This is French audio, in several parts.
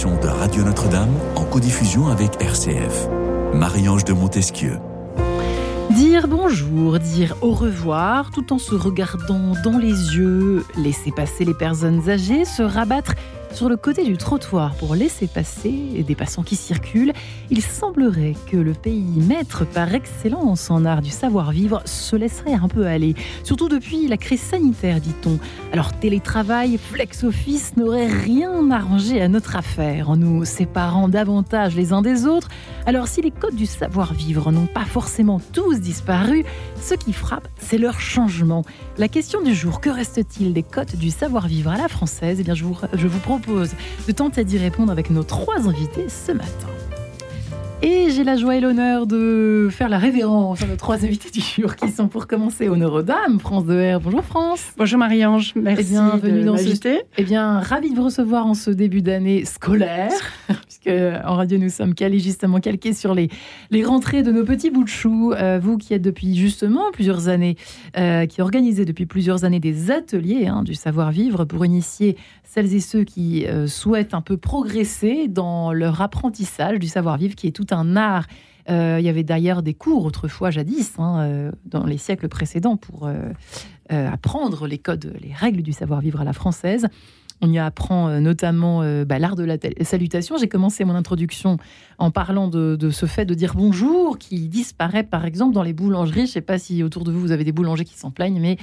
de Radio Notre-Dame en codiffusion avec RCF. Marie-Ange de Montesquieu. Dire bonjour, dire au revoir, tout en se regardant dans les yeux, laisser passer les personnes âgées, se rabattre sur le côté du trottoir pour laisser passer des passants qui circulent, il semblerait que le pays maître par excellence en art du savoir-vivre se laisserait un peu aller. Surtout depuis la crise sanitaire, dit-on. Alors télétravail, flex-office n'aurait rien arrangé à notre affaire en nous séparant davantage les uns des autres. Alors si les codes du savoir-vivre n'ont pas forcément tous disparu, ce qui frappe, c'est leur changement. La question du jour, que reste-t-il des codes du savoir-vivre à la française? Eh bien, je vous, je vous propose de tenter d'y répondre avec nos trois invités ce matin. Et j'ai la joie et l'honneur de faire la révérence à nos trois invités du jour qui sont pour commencer Honneur aux Dames, France de R. Bonjour France. Bonjour Marie-Ange, merci et bienvenue de dans ce... Eh bien, ravi de vous recevoir en ce début d'année scolaire, puisque en radio nous sommes calés justement calqués sur les, les rentrées de nos petits bouts de chou. Euh, vous qui êtes depuis justement plusieurs années, euh, qui organisez depuis plusieurs années des ateliers hein, du savoir-vivre pour initier celles et ceux qui euh, souhaitent un peu progresser dans leur apprentissage du savoir-vivre, qui est tout un art. Euh, il y avait d'ailleurs des cours autrefois, jadis, hein, euh, dans les siècles précédents, pour apprendre les codes, les règles du savoir-vivre à la française. On y apprend notamment bah, l'art de la salutation. J'ai commencé mon introduction en parlant de, de, ce fait de dire bonjour qui disparaît par exemple dans les boulangeries. Je ne sais pas si autour de vous vous avez des boulangers qui s'en plaignent, mais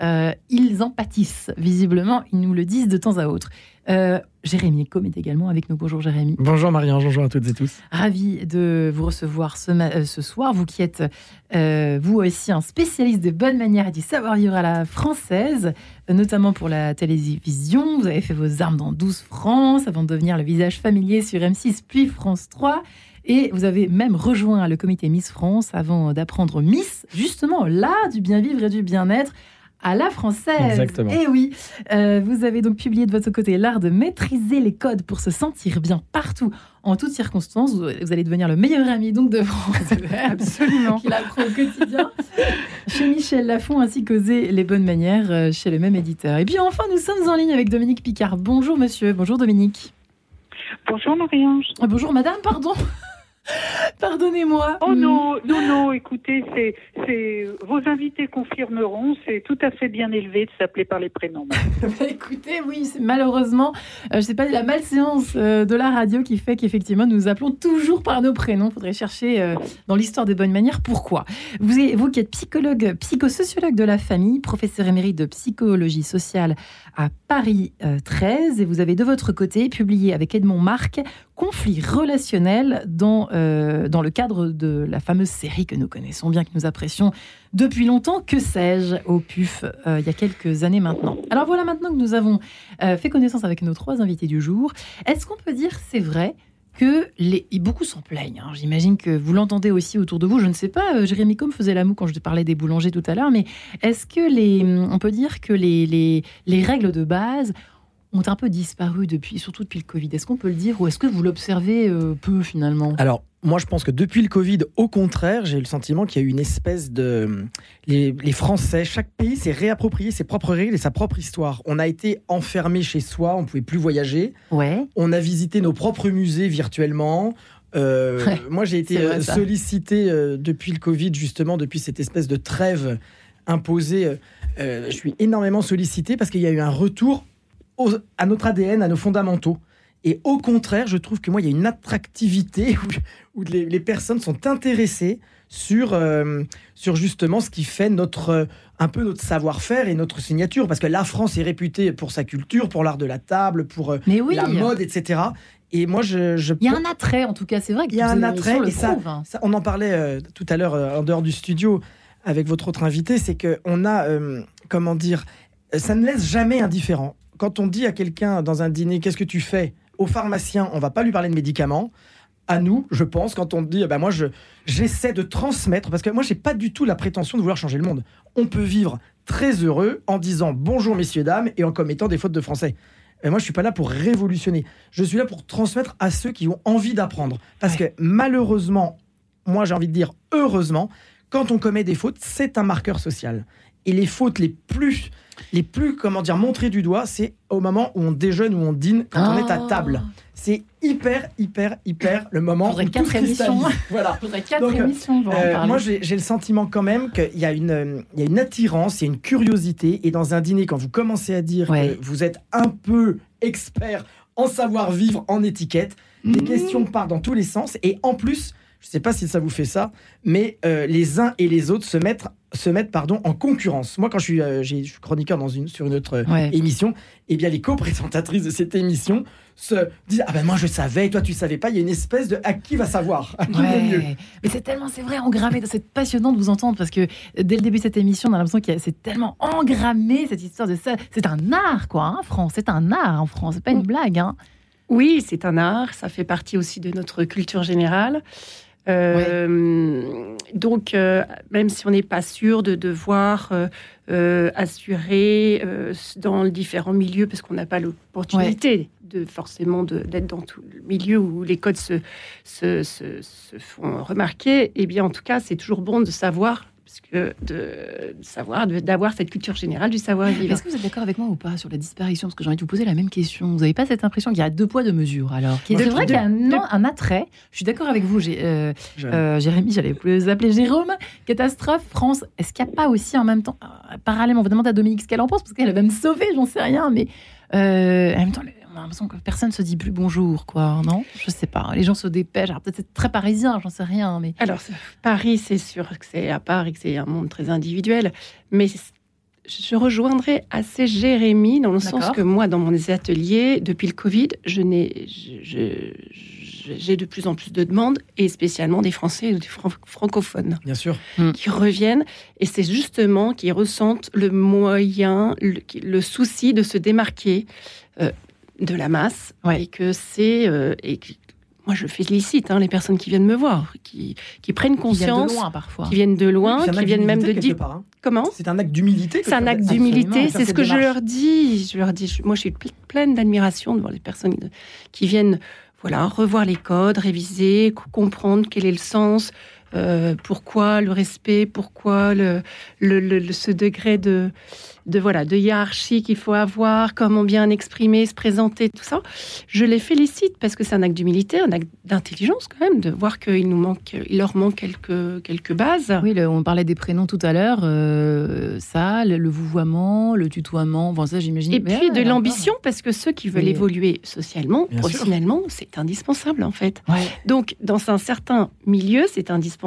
euh, ils en pâtissent, visiblement, ils nous le disent de temps à autre. Euh, Jérémy Com est également avec nous. Bonjour Jérémy. Bonjour Marianne, bonjour à toutes et tous. Ravi de vous recevoir ce, euh, ce soir, vous qui êtes vous aussi un spécialiste de bonne manière et du savoir-vivre à la française, notamment pour la télévision. Vous avez fait vos armes dans 12 France avant de devenir le visage familier sur M6 puis France 3. Et vous avez même rejoint le comité Miss France avant d'apprendre Miss, justement là, du bien vivre et du bien-être à la française. Exactement. Et eh oui, euh, vous avez donc publié de votre côté l'art de maîtriser les codes pour se sentir bien partout, en toutes circonstances. Vous, allez devenir le meilleur ami donc de France. Absolument. Qu'il apprend au quotidien. chez Michel Lafont ainsi qu'oser les bonnes manières euh, chez le même éditeur. Et puis enfin, nous sommes en ligne avec Dominique Picard. Bonjour monsieur. Bonjour Dominique. Bonjour Marie-Ange. Ah, bonjour madame, pardon. Pardonnez-moi. Oh non, non, non, écoutez, c'est, vos invités confirmeront, c'est tout à fait bien élevé de s'appeler par les prénoms. Bah, écoutez, oui, c'est malheureusement, euh, je sais pas, la malséance euh, de la radio qui fait qu'effectivement, nous appelons toujours par nos prénoms. Il faudrait chercher euh, dans l'histoire des bonnes manières pourquoi. Vous, vous qui êtes psychologue, psychosociologue de la famille, professeur émérite de psychologie sociale à Paris 13, et vous avez de votre côté publié avec Edmond Marc Conflit relationnel dans euh, dans le cadre de la fameuse série que nous connaissons bien, que nous apprécions depuis longtemps, Que sais-je, au PUF, euh, il y a quelques années maintenant. Alors voilà, maintenant que nous avons euh, fait connaissance avec nos trois invités du jour, est-ce qu'on peut dire, c'est vrai, beaucoup s'en plaignent. Hein. J'imagine que vous l'entendez aussi autour de vous. Je ne sais pas, Jérémy Combe faisait la moue quand je parlais des boulangers tout à l'heure, mais est-ce que les, on peut dire que les, les règles de base ont un peu disparu depuis, surtout depuis le Covid. Est-ce qu'on peut le dire ou est-ce que vous l'observez euh, peu finalement? Alors, moi, je pense que depuis le Covid, au contraire, j'ai eu le sentiment qu'il y a eu une espèce de. Les, Français, chaque pays s'est réapproprié ses propres règles et sa propre histoire. On a été enfermé chez soi, on ne pouvait plus voyager. Ouais. On a visité nos propres musées virtuellement. Euh, moi, j'ai été sollicité euh, depuis le Covid, justement, depuis cette espèce de trêve imposée. je suis énormément sollicité parce qu'il y a eu un retour à notre ADN, à nos fondamentaux. Et au contraire, je trouve que moi, il y a une attractivité où, les, personnes sont intéressées sur, euh, sur justement ce qui fait notre, euh, un peu notre savoir-faire et notre signature. Parce que la France est réputée pour sa culture, pour l'art de la table, pour euh, la mode, etc. Et moi, je, Il y a un attrait, en tout cas, c'est vrai qu'il y a un attrait. Et ça, ça, on en parlait tout à l'heure en dehors du studio avec votre autre invité, c'est qu'on a, comment dire, ça ne laisse jamais indifférent quand on dit à quelqu'un dans un dîner qu'est-ce que tu fais? Au pharmacien, on va pas lui parler de médicaments. À nous, je pense, quand on dit, ben moi, je, j'essaie de transmettre, parce que moi, j'ai pas du tout la prétention de vouloir changer le monde. On peut vivre très heureux en disant bonjour, messieurs, dames, et en commettant des fautes de français. Et moi, je suis pas là pour révolutionner. Je suis là pour transmettre à ceux qui ont envie d'apprendre. Parce que malheureusement, moi, j'ai envie de dire heureusement, quand on commet des fautes, c'est un marqueur social. Et les fautes les plus, les plus, comment dire, montrées du doigt, c'est au moment où on déjeune ou on dîne, quand on est à table. Ah. C'est hyper, hyper, hyper le moment Faudrait où quatre émissions. Voilà. Faudrait quatre Donc, émissions pour Euh, moi, j'ai le sentiment quand même qu'il y, a une, euh, il y a une attirance, il y a une curiosité. Et dans un dîner, quand vous commencez à dire Ouais. que vous êtes un peu expert en savoir-vivre, en étiquette, les Mhm. questions partent dans tous les sens. Et en plus, je ne sais pas si ça vous fait ça, mais euh, les uns et les autres se mettent, se mettent pardon, en concurrence. Moi, quand je suis, euh, j'ai- je suis chroniqueur dans une, sur une autre euh, Ouais. émission, eh bien, les co-présentatrices de cette émission se disent Ah ben moi, je savais, toi, tu savais pas. Il y a une espèce de à qui va savoir, à qui Ouais. le mieux? Mais c'est tellement, c'est vrai, engrammé. C'est passionnant de vous entendre parce que dès le début de cette émission, on a l'impression que c'est tellement engrammé cette histoire de ça. C'est un art, quoi, hein, France. C'est un art en France. C'est pas une blague, hein. Oui, c'est un art, ça fait partie aussi de notre culture générale. Euh, Donc, euh, même si on n'est pas sûr de devoir euh, assurer dans les différents milieux, parce qu'on n'a pas l'opportunité de forcément d'être dans tout le milieu où les codes se, se, se- se font remarquer, eh bien, en tout cas, c'est toujours bon de savoir, parce que de, de savoir, d'avoir cette culture générale du savoir-vivre. Est-ce que vous êtes d'accord avec moi ou pas sur la disparition? Parce que j'ai envie de vous poser la même question. Vous n'avez pas cette impression qu'il y a deux poids, deux mesures alors? C'est vrai qu'il y a un, un attrait. Je suis d'accord avec vous. Euh. Euh, Jérémy, j'allais plus les appeler Jérôme. Catastrophe, France. Est-ce qu'il n'y a pas aussi en même temps, euh, parallèlement, on va demander à Dominique ce qu'elle en pense, parce qu'elle va me sauver, j'en sais rien, mais euh, en même temps, on a l'impression que personne se dit plus bonjour, quoi, non? Je sais pas. Les gens se dépêchent. Alors peut-être c'est très parisien, j'en sais rien, mais Alors, Paris, c'est sûr que c'est à part et que c'est un monde très individuel, mais je rejoindrai assez Jérémy dans le sens que moi, dans mon ateliers, depuis le Covid, je n'ai, je- je- je- j'ai de plus en plus de demandes, et spécialement des Français ou des fran- francophones Bien sûr. qui reviennent, et c'est justement qu'ils ressentent le moyen, le, le souci de se démarquer euh, de la masse, Ouais. et que c'est... euh, et que- moi, je félicite hein, les personnes qui viennent me voir, qui, qui prennent qui viennent conscience, de loin parfois. qui viennent de loin, qui viennent même de dire hein. comment C'est un acte d'humilité. c'est un acte d'humilité, c'est ce que je leur dis. Je leur dis, je- moi je suis ple- pleine d'admiration devant les personnes qui viennent voilà, revoir les codes, réviser, co- comprendre quel est le sens, euh, pourquoi le respect, pourquoi le, le- le- le- ce degré de, de, voilà, de hiérarchie qu'il faut avoir, comment bien exprimer, se présenter, tout ça. Je les félicite parce que c'est un acte d'humilité, un acte d'intelligence quand même, de voir qu'il nous manque, il leur manque quelques, quelques bases. Oui, le- on parlait des prénoms tout à l'heure. euh, ça, le, le vouvoiement, le tutoiement, bon, ça j'imagine. Et puis de l'ambition, parce que ceux qui veulent évoluer socialement, professionnellement, c'est indispensable en fait. Ouais. Donc dans un certain milieu, c'est indispensable.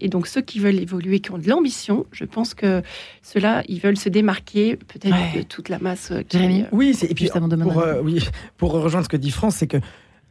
Et donc ceux qui veulent évoluer, qui ont de l'ambition, je pense que ceux-là, ils veulent se démarquer peut-être Ouais. de toute la masse. euh, qui- Jérémy Oui, c'est- et puis Juste avant de pour, euh, oui, pour rejoindre ce que dit France, c'est que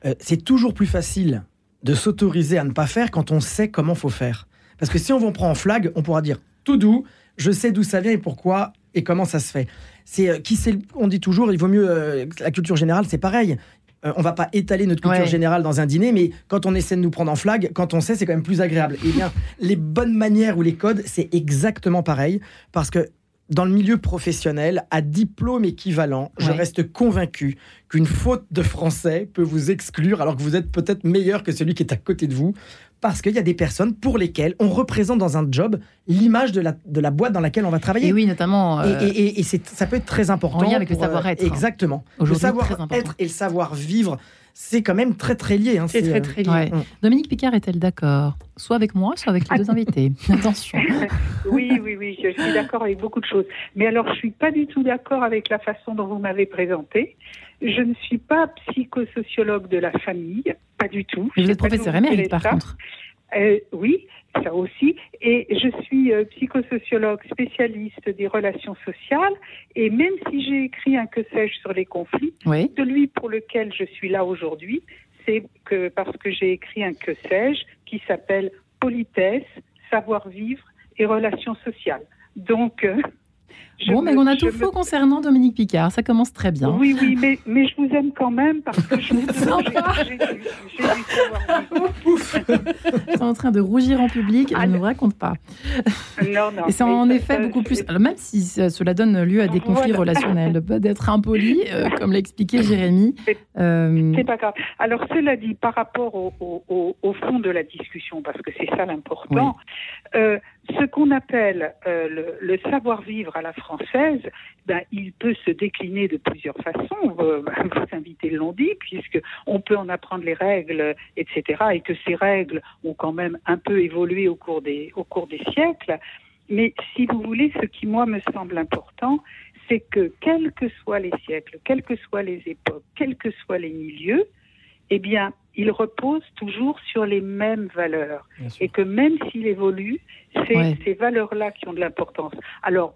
euh, c'est toujours plus facile de s'autoriser à ne pas faire quand on sait comment faut faire. Parce que si on vous prend en flag, on pourra dire tout doux, je sais d'où ça vient et pourquoi et comment ça se fait. C'est euh, qui c'est on dit toujours, il vaut mieux euh, la culture générale, c'est pareil. Euh, on va pas étaler notre culture Ouais. générale dans un dîner, mais quand on essaie de nous prendre en flag, quand on sait, c'est quand même plus agréable. Et bien, les bonnes manières ou les codes, c'est exactement pareil, parce que dans le milieu professionnel, à diplôme équivalent, je reste convaincu qu'une faute de français peut vous exclure alors que vous êtes peut-être meilleur que celui qui est à côté de vous. Parce qu'il y a des personnes pour lesquelles on représente dans un job l'image de la, de la boîte dans laquelle on va travailler. Et oui, notamment. Et, euh, et- et- et c'est- ça peut être très important. en lien avec le pour, euh, savoir-être. Exactement. Le savoir-être et le savoir-vivre, c'est quand même très très lié. hein. C'est très euh, très lié. ouais. Dominique Picard est-elle d'accord? Soit avec moi, soit avec les deux invités. Attention. Oui, oui, oui, je suis d'accord avec beaucoup de choses. Mais alors, je suis pas du tout d'accord avec la façon dont vous m'avez présenté. Je ne suis pas psychosociologue de la famille, pas du tout. Mais Je vous êtes professeur émérite, par contre. Euh, oui, ça aussi. Et je suis euh, psychosociologue spécialiste des relations sociales. Et même si j'ai écrit un que sais-je sur les conflits, Oui. celui pour lequel je suis là aujourd'hui, c'est que parce que j'ai écrit un que sais-je qui s'appelle Politesse, savoir-vivre et relations sociales. Donc, euh, bon, mais on a tout faux concernant Dominique Picard. Ça commence très bien. Oui, oui, mais, mais je vous aime quand même parce que je j'ai du savoir. en train de rougir en public. Je ne vous raconte pas. Non, non. Et c'est en effet beaucoup plus. même si cela donne lieu à des conflits relationnels, d'être impoli, euh, comme l'a expliqué Jérémy. Euh, c'est pas grave. Alors, cela dit, par rapport au, au, au, fond de la discussion, parce que c'est ça l'important, euh, ce qu'on appelle euh, le, savoir-vivre à la française, ben, il peut se décliner de plusieurs façons. Vos, invités l'ont dit, puisque on peut en apprendre les règles, etc., et que ces règles ont quand même un peu évolué au cours des, au cours des siècles. Mais si vous voulez, ce qui moi me semble important, c'est que quels que soient les siècles, quelles que soient les époques, quels que soient les milieux, eh bien, il repose toujours sur les mêmes valeurs. Et que même s'il évolue, c'est ces valeurs-là qui ont de l'importance. Alors,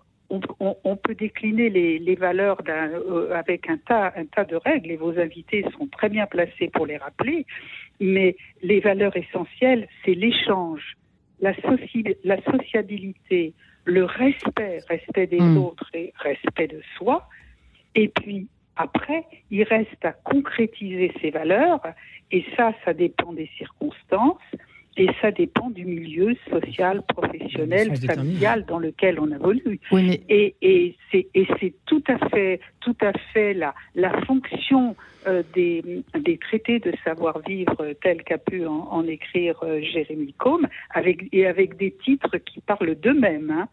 on, peut décliner les, valeurs euh, avec un tas, un tas de règles, et vos invités sont très bien placés pour les rappeler, mais les valeurs essentielles, c'est l'échange, la, la sociabilité, le respect, respect des hmm. autres et respect de soi, et puis après, il reste à concrétiser ces valeurs, et ça, ça dépend des circonstances, et ça dépend du milieu social, professionnel, familial dans lequel on évolue. Et, et c'est tout à fait, tout à fait la, la fonction euh, des, des, traités de savoir-vivre tels qu'a pu en, écrire euh, Jérémy Combe, avec, et avec des titres qui parlent d'eux-mêmes. Hein.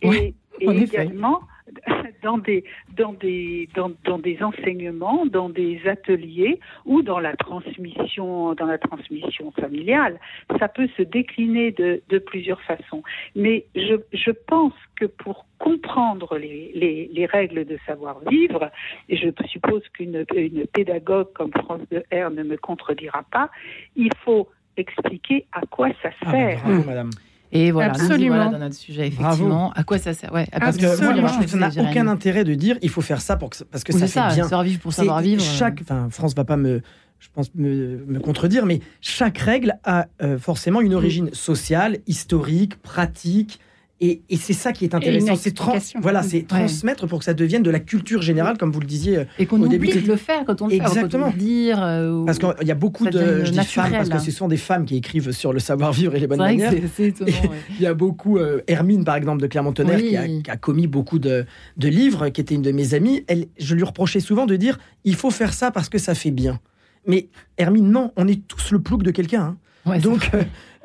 Et, et également dans des, dans, des, dans, dans, des enseignements, dans des ateliers ou dans la transmission, dans la transmission familiale. Ça peut se décliner de, de plusieurs façons. Mais je, je, pense que pour comprendre les, les, les règles de savoir-vivre, et je suppose qu'une une pédagogue comme France de R ne me contredira pas, il faut expliquer à quoi ça ah, sert. bravo, madame. Et voilà, Absolument. dans notre sujet, effectivement. À quoi ça sert? Ouais, Parce que moi, je trouve que ça n'a aucun intérêt de dire il faut faire ça pour que, parce que ça, ça fait bien. Savoir vivre pour savoir vivre. Chaque, enfin, France va pas me, je pense me, me contredire, mais chaque règle a euh, forcément une origine sociale, historique, pratique, et, c'est ça qui est intéressant, c'est voilà, c'est transmettre pour que ça devienne de la culture générale, comme vous le disiez. Et qu'on oublie de le faire quand on le Exactement. fait, dire. Euh, parce qu'il y a beaucoup de, je dis femmes parce que ce sont des femmes qui écrivent sur le savoir-vivre et les bonnes manières. Il y a beaucoup, euh, Hermine par exemple de Clermont-Tonnerre qui, a, commis beaucoup de, de, livres, qui était une de mes amies. Elle, je lui reprochais souvent de dire, il faut faire ça parce que ça fait bien. Mais Hermine, non, on est tous le plouc de quelqu'un. Hein. Donc,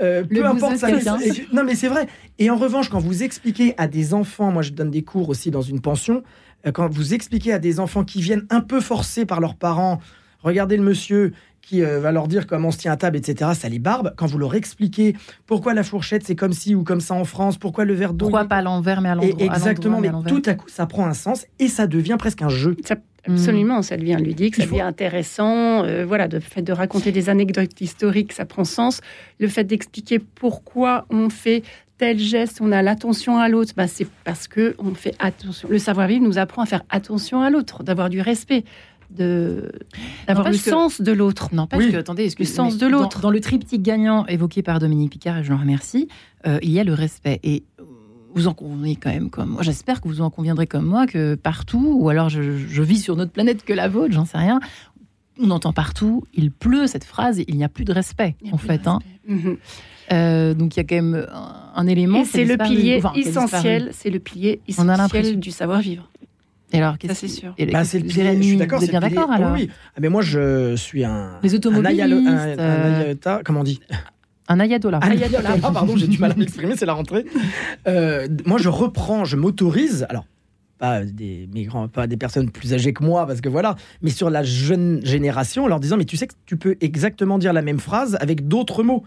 euh, peu importe ça. Non, mais c'est vrai. Et en revanche, quand vous expliquez à des enfants, moi je donne des cours aussi dans une pension, euh, quand vous expliquez à des enfants qui viennent un peu forcés par leurs parents, regardez le monsieur qui euh, va leur dire comment on se tient à table, etc., ça les barbe. Quand vous leur expliquez pourquoi la fourchette c'est comme ci ou comme ça en France, pourquoi le verre d'eau. Pourquoi pas à l'envers mais à l'endroit. Exactement, mais, tout à coup ça prend un sens et ça devient presque un jeu. Absolument, ça devient ludique, ça devient intéressant. Euh, voilà, le fait de raconter des anecdotes historiques, ça prend sens. Le fait d'expliquer pourquoi on fait tel geste, on a l'attention à l'autre, bah, c'est parce que on fait attention. Le savoir-vivre nous apprend à faire attention à l'autre, d'avoir du respect, de d'avoir le sens de l'autre. Non, parce que attendez, le sens de l'autre. Dans, le triptyque gagnant évoqué par Dominique Picard, et je le remercie, euh, il y a le respect et vous en convenez quand même comme moi. J'espère que vous en conviendrez comme moi que partout, ou alors je, vis sur notre planète que la vôtre, j'en sais rien. On entend partout, il pleut cette phrase, il n'y a plus de respect en fait. Hein. Mhm. Euh, donc il y a quand même un, élément. c'est le pilier essentiel. C'est le pilier essentiel du savoir vivre. Et alors, ça c'est sûr. Bah, c'est le pilier, je suis d'accord. Vous êtes bien d'accord alors oui. Ah, mais moi je suis un. Les automobilistes. Un, euh, comment on dit? Un ayatollah. Un. Ah, pardon, j'ai du mal à m'exprimer, c'est la rentrée. Euh, moi, je reprends, je m'autorise. Alors, pas des migrants, pas des personnes plus âgées que moi, parce que voilà, mais sur la jeune génération, en leur disant, mais tu sais que tu peux exactement dire la même phrase avec d'autres mots.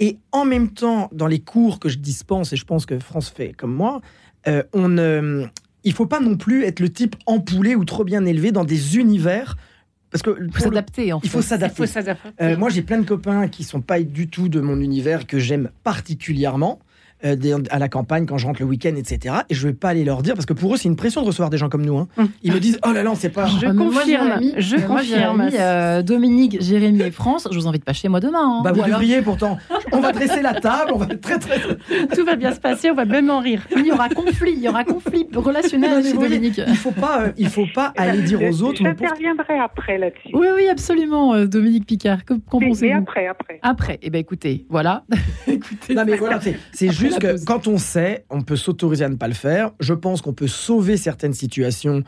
Et en même temps, dans les cours que je dispense, et je pense que France fait comme moi, euh, on, ne il faut pas non plus être le type empoulé ou trop bien élevé dans des univers parce que il faut s'adapter. Il faut s'adapter. Euh, moi, j'ai plein de copains qui sont pas du tout de mon univers que j'aime particulièrement. À la campagne quand je rentre le week-end, etc. Et je vais pas aller leur dire parce que pour eux c'est une pression de recevoir des gens comme nous. Hein. Hum. Ils me disent oh là là, on sait pas. Je confirme. je confirme. Dominique, Jérémy et France, je vous invite pas chez moi demain. Hein. Bah, vous devriez pourtant. On va dresser la table, on va très très. Tout va bien se passer, on va même en rire. Il y aura conflit, il y aura conflit relationnel chez Dominique. Il faut pas, il faut pas aller dire aux autres. J'interviendrai après là-dessus. Oui, oui, absolument, Dominique Picard. Qu'en pensez-vous? après, après. Après, eh ben écoutez, voilà. écoutez, non mais voilà, c'est juste que quand on sait, on peut s'autoriser à ne pas le faire. Je pense qu'on peut sauver certaines situations.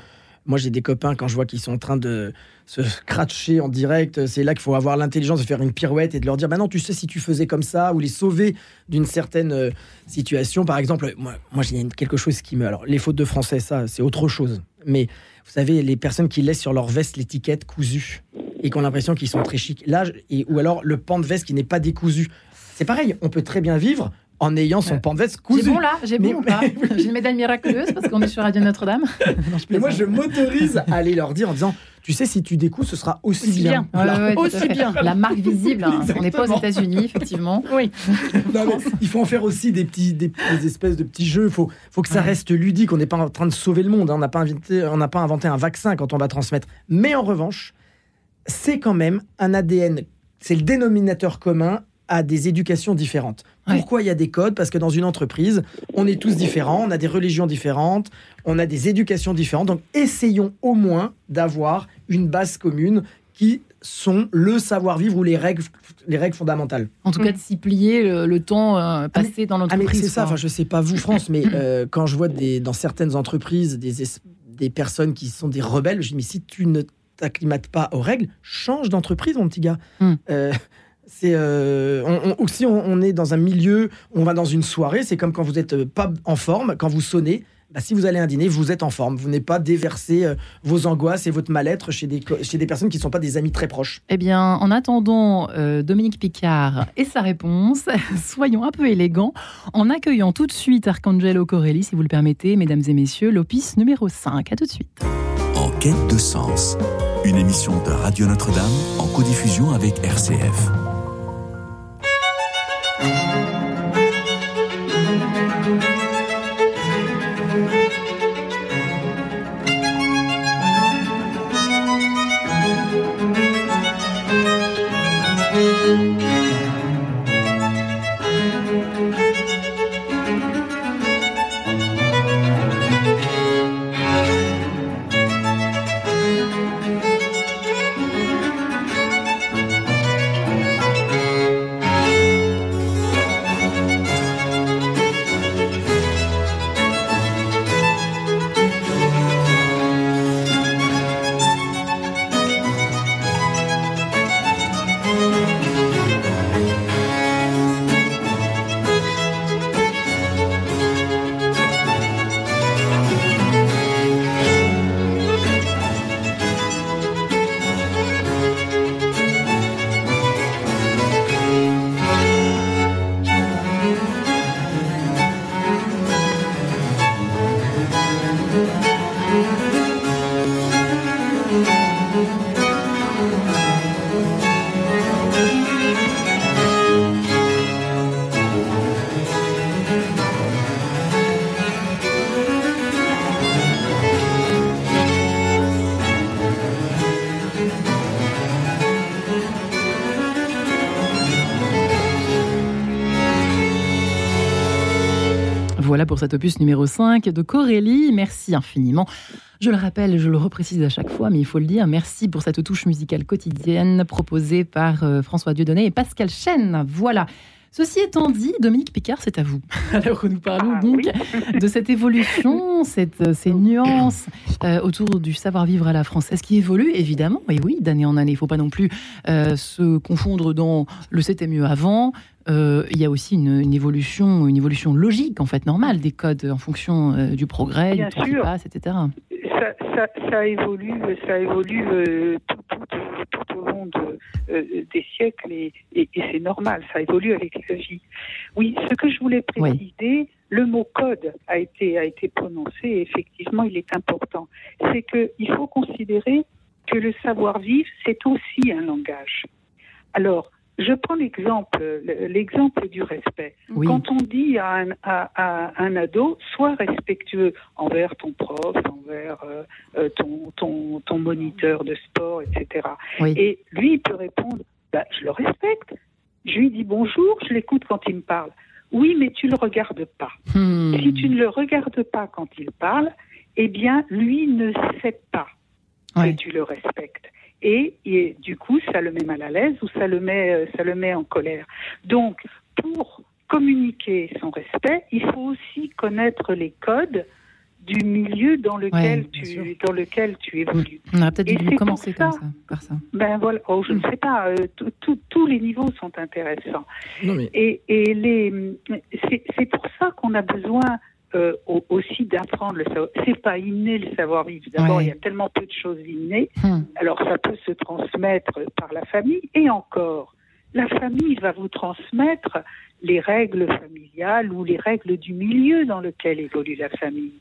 Moi, j'ai des copains quand je vois qu'ils sont en train de se cratcher en direct. C'est là qu'il faut avoir l'intelligence de faire une pirouette et de leur dire bah non, tu sais, si tu faisais comme ça, ou les sauver d'une certaine euh, situation. Par exemple, moi, moi j'ai quelque chose qui me. Alors, les fautes de français, ça, c'est autre chose. Mais vous savez, les personnes qui laissent sur leur veste l'étiquette cousue et qui ont l'impression qu'ils sont très chics. Là, et, ou alors le pan de veste qui n'est pas décousu. C'est pareil, on peut très bien vivre en ayant son pan de veste cousu. J'ai bon là J'ai bon ou pas J'ai une médaille miraculeuse parce qu'on est sur Radio Notre-Dame. Mais moi, je m'autorise à aller leur dire en disant tu sais, si tu découses, ce sera aussi, bien. aussi bien. La marque visible. Hein. On n'est pas aux États-Unis, effectivement. Oui. il faut en faire aussi des petits, des, espèces de petits jeux. Il faut, faut que ça reste ludique. On n'est pas en train de sauver le monde. Hein. On n'a pas, pas inventé un vaccin quand on va transmettre. Mais en revanche, c'est quand même un ADN. C'est le dénominateur commun à des éducations différentes. Pourquoi il y a des codes? Parce que dans une entreprise, on est tous différents, on a des religions différentes, on a des éducations différentes. Donc essayons au moins d'avoir une base commune qui sont le savoir-vivre ou les règles, les règles fondamentales. En tout cas, de s'y plier le, temps euh, passé dans l'entreprise. Ah, c'est ça, enfin, je sais pas vous, France, mais euh, quand je vois des, dans certaines entreprises des, des personnes qui sont des rebelles, je dis, mais si tu ne t'acclimates pas aux règles, change d'entreprise, mon petit gars. Hmm. Euh, c'est euh, on, si on, est dans un milieu, on va dans une soirée, c'est comme quand vous n'êtes pas en forme, quand vous sonnez. Bah, si vous allez à un dîner, vous êtes en forme. Vous n'êtes pas déversé euh, vos angoisses et votre mal-être chez des, chez des personnes qui ne sont pas des amis très proches. Eh bien, en attendant euh, Dominique Picard et sa réponse, soyons un peu élégants en accueillant tout de suite Arcangelo Corelli, si vous le permettez, mesdames et messieurs, l'opus numéro 5. À tout de suite. En quête de sens, une émission de Radio Notre-Dame en codiffusion avec RCF. Thank you. Pour cet opus numéro 5 de Corélie. Merci infiniment. Je le rappelle, je le reprécise à chaque fois, mais il faut le dire, merci pour cette touche musicale quotidienne proposée par euh, François Dieudonné et Pascal Chen. Voilà. Ceci étant dit, Dominique Picard, c'est à vous. Alors nous parlons ah donc de cette évolution, cette, euh, ces nuances euh, autour du savoir-vivre à la française qui évolue évidemment, et oui, d'année en année. Il ne faut pas non plus se confondre dans le c'était mieux avant, euh, il y a aussi une, évolution, une évolution logique en fait normale des codes en fonction euh, du progrès, du temps qui passe, etc. Ça, évolue, ça évolue euh, tout, au long des siècles et, c'est normal, ça évolue avec la vie. Oui, ce que je voulais préciser, le mot code a été a été prononcé et effectivement il est important. C'est qu'il faut considérer que le savoir-vivre c'est aussi un langage. Alors je prends l'exemple, l'exemple du respect. Quand on dit à un, à, un, ado, sois respectueux envers ton prof, envers euh, euh, ton, ton, ton, moniteur de sport, etc. Et lui, il peut répondre, bah, je le respecte. Je lui dis bonjour, je l'écoute quand il me parle. Oui, mais tu ne le regardes pas. Hmm. Si tu ne le regardes pas quand il parle, eh bien, lui ne sait pas que tu le respectes et, du coup ça le met mal à l'aise ou ça le met euh, ça le met en colère. Donc pour communiquer son respect, il faut aussi connaître les codes du milieu dans lequel tu dans lequel tu évolues. On aurait peut-être dû commencer comme ça, par ça. Ben voilà, oh, je ne sais pas. Euh, tous les niveaux sont intéressants. Et, et les c'est pour ça qu'on a besoin euh, aussi d'apprendre le savoir. C'est pas inné le savoir-vivre. D'abord, il y a tellement peu de choses innées. Hmm. Alors, ça peut se transmettre par la famille. Et encore, la famille va vous transmettre les règles familiales ou les règles du milieu dans lequel évolue la famille.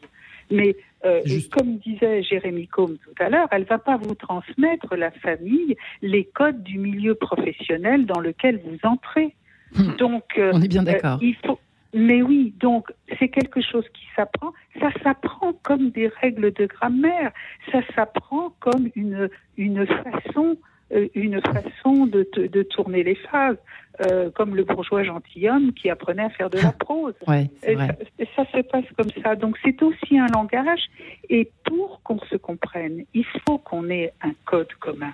Mais euh, comme disait Jérémy Combe tout à l'heure, elle va pas vous transmettre la famille les codes du milieu professionnel dans lequel vous entrez. Hmm. Donc, euh, on est bien d'accord. il faut mais oui, donc c'est quelque chose qui s'apprend. Ça s'apprend comme des règles de grammaire. Ça s'apprend comme une une façon euh, une façon de, de, tourner les phrases, euh, comme le bourgeois gentilhomme qui apprenait à faire de la prose. Ouais, ça, ça, se passe comme ça. Donc c'est aussi un langage. Et pour qu'on se comprenne, il faut qu'on ait un code commun.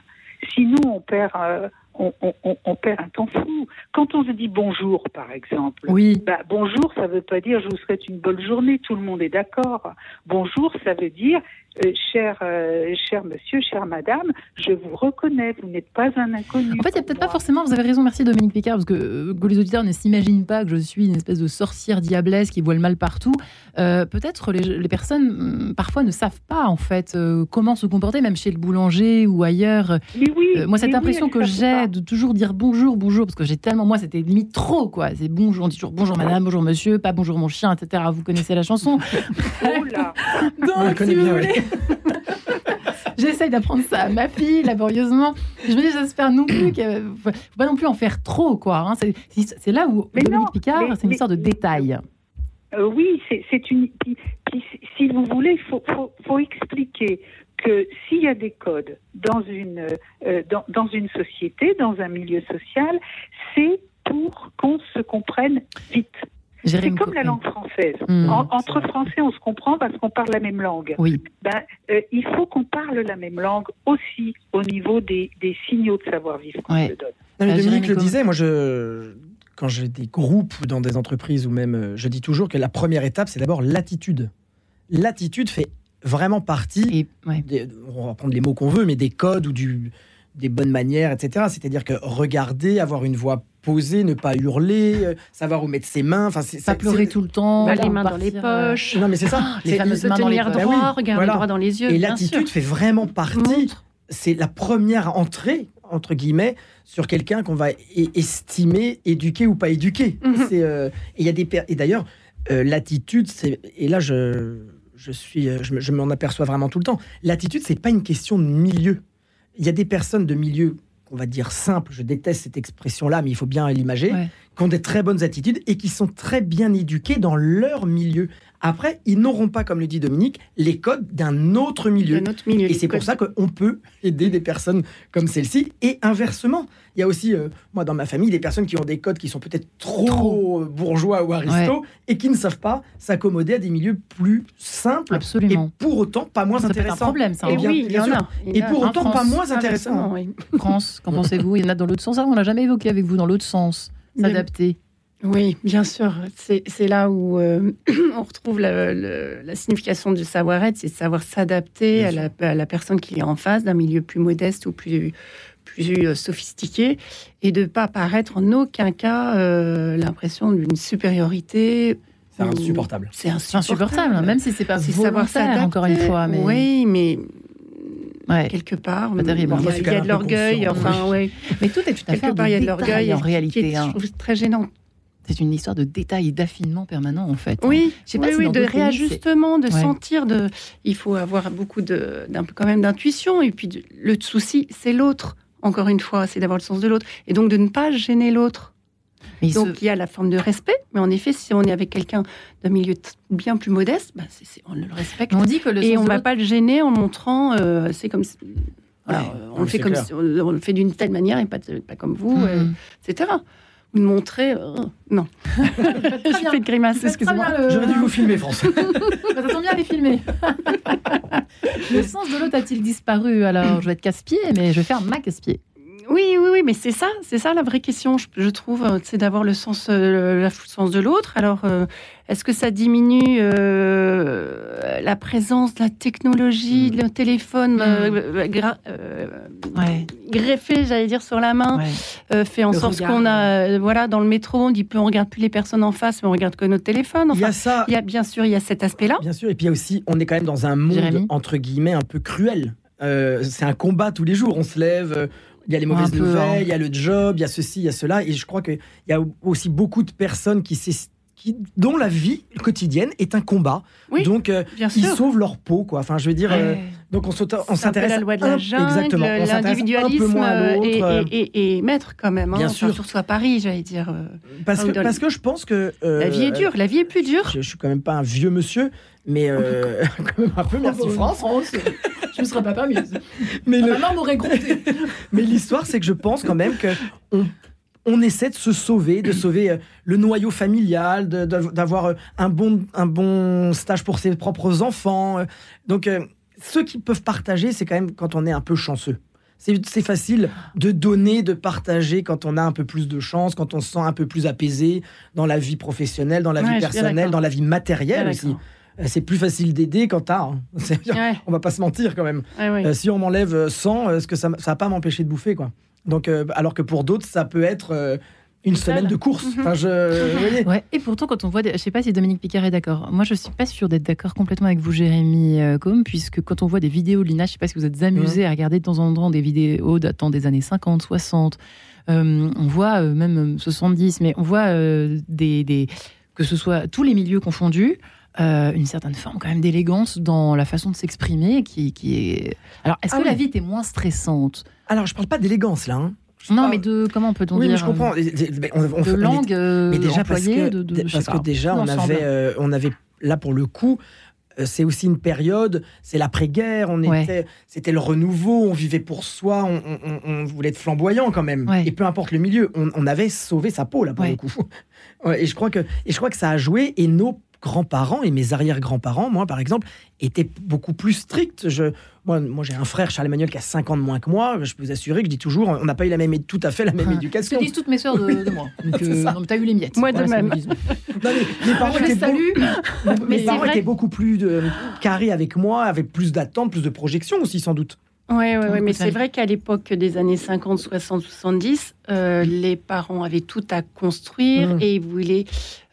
Sinon, on perd, euh, on, perd un temps fou. Quand on se dit bonjour, par exemple, oui. bah, bonjour, ça ne veut pas dire je vous souhaite une bonne journée, tout le monde est d'accord. Bonjour, ça veut dire euh, cher, euh, cher monsieur, chère madame, je vous reconnais, vous n'êtes pas un inconnu. En fait, il n'y a peut-être pas forcément, vous avez raison, merci Dominique Picard, parce que, euh, que les auditeurs ne s'imaginent pas que je suis une espèce de sorcière diablesse qui voit le mal partout. peut-être les, les, personnes, hum, parfois, ne savent pas, en fait, comment se comporter, même chez le boulanger ou ailleurs. Mais oui, moi, cette impression que j'ai de toujours dire bonjour, bonjour, parce que j'ai tellement, moi, c'était limite trop, quoi. C'est bonjour, on dit toujours bonjour madame, bonjour monsieur, pas bonjour mon chien, etc. Vous connaissez la chanson. oh là Donc, si vous voulez. J'essaye d'apprendre ça à ma fille, laborieusement. Je me dis, j'espère non plus qu'il faut pas non plus en faire trop, quoi. Hein. C'est là où Dominique Picard, c'est une histoire de détail. Euh, oui, c'est une. Si vous voulez, il faut, faut, expliquer que s'il y a des codes dans une, euh, dans, dans, une société, dans un milieu social, c'est pour qu'on se comprenne vite. C'est comme la langue française. Hmm. entre français, on se comprend parce qu'on parle la même langue. Oui. Ben, euh, il faut qu'on parle la même langue aussi au niveau des, des signaux de savoir-vivre qu'on se donne. Non, mais Dominique le disait, moi, je, quand j'ai des groupes ou dans des entreprises ou même, euh, je dis toujours que la première étape, c'est d'abord l'attitude. L'attitude fait vraiment partie, on va prendre les mots qu'on veut, mais des codes ou du, des bonnes manières, etc. C'est-à-dire que regarder, avoir une voix posée, ne pas hurler, euh, savoir où mettre ses mains. Enfin, c'est pas pleurer tout le temps, les mains dans les poches. Non, mais c'est ça. Ah, les fameuses mains dans les poches. droit, regarder droit dans les yeux. Et l'attitude fait vraiment partie. C'est la première entrée entre guillemets sur quelqu'un qu'on va estimer, éduquer ou pas éduquer. Mhm. Euh, et il y a des et d'ailleurs euh, l'attitude, c'est et là je je suis je, je m'en aperçois vraiment tout le temps. L'attitude, c'est pas une question de milieu. Il y a des personnes de milieu on va dire simple, je déteste cette expression-là, mais il faut bien l'imager, qui ont des très bonnes attitudes et qui sont très bien éduqués dans leur milieu. Après, ils n'auront pas, comme le dit Dominique, les codes d'un autre milieu. et c'est pour ça qu'on peut aider des personnes comme celle-ci. Et inversement, il y a aussi, euh, moi, dans ma famille, des personnes qui ont des codes qui sont peut-être trop, bourgeois ou aristos et qui ne savent pas s'accommoder à des milieux plus simples. Absolument. Et pour autant, pas moins intéressants. C'est un problème, ça. Et, hein. oui, bien, sûr. Et pour autant, pas moins intéressants. France, qu'en pensez-vous? Il y en a dans l'autre sens. Ah, on l'a jamais évoqué avec vous, dans l'autre sens. S'adapter. Oui, bien sûr. C'est là où euh, on retrouve la, signification du savoir-être, c'est savoir s'adapter à la, personne qui est en face, d'un milieu plus modeste ou plus, plus euh, sophistiqué, et de ne pas paraître en aucun cas euh, l'impression d'une supériorité. C'est insupportable. C'est insupportable, même si c'est pas savoir s'adapter encore une fois. Mais... Oui, mais quelque part. Il y a de l'orgueil, enfin, oui. Mais tout est tout à fait part, il y a de l'orgueil en réalité. Qui est, hein. très gênant. C'est une histoire de détail et d'affinement permanent, en fait. Oui, hein. pas oui, de réajustement, de sentir. De... Il faut avoir beaucoup de, quand même d'intuition. Et puis, le souci, c'est l'autre encore une fois, c'est d'avoir le sens de l'autre. Et donc de ne pas gêner l'autre. Donc il y a la forme de respect, mais en effet, si on est avec quelqu'un d'un milieu bien plus modeste, bah, on le respecte. On dit que le et on ne va pas le gêner en montrant, euh, c'est comme, on, le fait comme on le fait d'une telle manière et pas, pas comme vous, mmh. etc montrer. Euh, non. je fais de grimace, excusez-moi. J'aurais dû vous filmer, François. ça tombe bien les filmer. le sens de l'autre a-t-il disparu? Alors, je vais être casse-pied, mais je vais faire ma casse-pied. Oui, oui, oui, mais c'est ça, c'est ça la vraie question, je, trouve, euh, c'est d'avoir le sens, euh, le sens de l'autre. Alors, euh, est-ce que ça diminue la présence de la technologie, mm. le téléphone mm. greffé, j'allais dire, sur la main, fait en sorte qu'on a, voilà, dans le métro, on dit plus, on regarde plus les personnes en face, mais on regarde que notre téléphone. il y a ça. Il y a bien sûr, il y a cet aspect-là. Bien sûr, et puis il y a aussi, on est quand même dans un monde entre guillemets un peu cruel. c'est un combat tous les jours. On se lève, il y a les mauvaises nouvelles, hein. il y a le job, il y a ceci, il y a cela. Et je crois qu'il y a aussi beaucoup de personnes qui, qui dont la vie quotidienne est un combat. donc, euh, ils sauvent leur peau, quoi. Enfin, je veux dire, euh, donc on s'intéresse à la loi de la jungle, l'individualisme et, maître quand même. Hein, bien sûr, sur soi Paris, j'allais dire. Euh, parce que, parce que je pense que la vie est dure, la vie est plus dure. Je, je suis quand même pas un vieux monsieur, mais quand même un peu. Merci France. je ne serais pas permise. Mais le... maman m'aurait grondé. Mais l'histoire, c'est que je pense quand même que on, essaie de se sauver, de sauver euh, le noyau familial, d'avoir euh, un bon, un bon stage pour ses propres enfants. Euh. Donc, ceux qui peuvent partager, c'est quand même quand on est un peu chanceux. C'est facile de donner, de partager quand on a un peu plus de chance, quand on se sent un peu plus apaisé dans la vie professionnelle, dans la vie personnelle, dans la vie matérielle aussi. Euh, c'est plus facile d'aider quand t'as. Hein. On va pas se mentir quand même. Euh, si on m'enlève 100, euh, est-ce que ça, ça va pas m'empêcher de bouffer quoi Donc, alors que pour d'autres, ça peut être une semaine de course. Mhm. enfin, je... ouais. Et pourtant, quand on voit, je sais pas si Dominique Picard est d'accord. Moi, je suis pas sûre d'être d'accord complètement avec vous, Jérémy Com, puisque quand on voit des vidéos de Lina, je sais pas si vous êtes amusé à regarder de temps en temps des vidéos datant des années 50, 60. on voit même 70, mais on voit des, des, que ce soit tous les milieux confondus. Euh, une certaine forme quand même d'élégance dans la façon de s'exprimer qui, qui est... Alors, est-ce ah que la vie était moins stressante? Alors, je parle pas d'élégance là. Hein. Non, mais de comment peut-on oui, dire mais je comprends. On, de langue mais déjà parce que, de, parce que déjà on avait, euh, on avait là pour le coup euh, c'est aussi une période, c'est l'après-guerre, on était, c'était le renouveau, on vivait pour soi, on, on, voulait être flamboyant quand même. Et peu importe le milieu, on, avait sauvé sa peau là pour le coup. et je crois que, et je crois que ça a joué. Et nos grands-parents et mes arrière-grands-parents, moi par exemple, étaient beaucoup plus stricts. Je, moi, moi j'ai un frère, Charles Emmanuel, qui a 5 ans de moins que moi. Je peux vous assurer que je dis toujours, on n'a pas eu la même, tout à fait la même ah. éducation. Ce disent toutes mes soeurs de, moi. Donc, euh, non, mais t'as eu les miettes. Moi de même. mes parents, étaient, mes parents étaient beaucoup plus de, carrés avec moi, avec plus d'attentes, plus de projections aussi sans doute. Oui, ouais, ouais, mais c'est vrai qu'à l'époque des années 50, 60, 70, les parents avaient tout à construire mmh. et ils voulaient,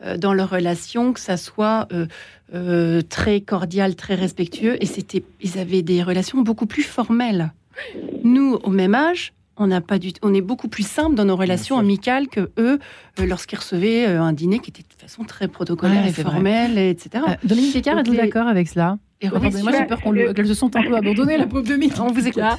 euh, dans leur relation, que ça soit euh, euh, très cordial, très respectueux. Et c'était, ils avaient des relations beaucoup plus formelles. Nous, au même âge, on n'a pas du, on est beaucoup plus simple dans nos relations amicales que eux lorsqu'ils recevaient un dîner qui était de toute façon très protocolaire et formel, etc. Dominique Picard, êtes-vous d'accord avec cela? Et moi j'ai peur qu'elle se sente un peu abandonnée, la pauvre demi. On vous écoute.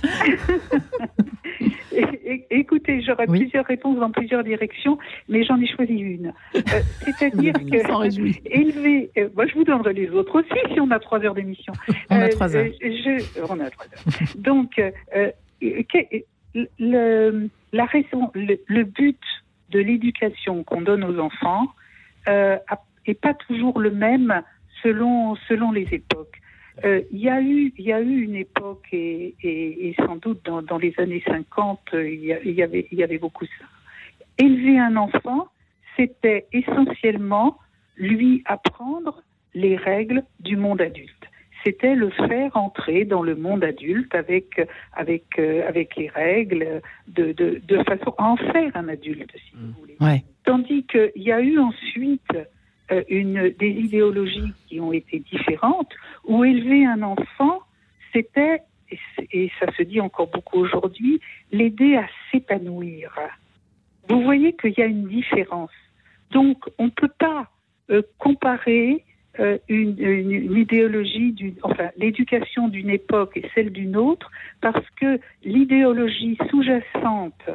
Écoutez, j'aurais plusieurs réponses dans plusieurs directions, mais j'en ai choisi une. Euh, c'est-à-dire que élever, euh, moi je vous donnerai les autres aussi si on a trois heures d'émission. On a trois heures. Euh, on a trois heures. Donc, le, la raison, le, but de l'éducation qu'on donne aux enfants n'est pas toujours le même selon, selon les époques. Euh, il y a eu, il y a eu une époque et, et, sans doute dans, dans, les années 50, euh, il y, y, avait, il y avait beaucoup ça. Élever un enfant, c'était essentiellement lui apprendre les règles du monde adulte. C'était le faire entrer dans le monde adulte avec avec euh, avec les règles de, de, de façon à en faire un adulte, si vous voulez. Ouais. Tandis qu'il y a eu ensuite euh, une, des idéologies qui ont été différentes, où élever un enfant, c'était, et ça se dit encore beaucoup aujourd'hui, l'aider à s'épanouir. Vous voyez qu'il y a une différence. Donc, on ne peut pas euh, comparer euh, une, une, idéologie, enfin l'éducation d'une époque et celle d'une autre, parce que l'idéologie sous-jacente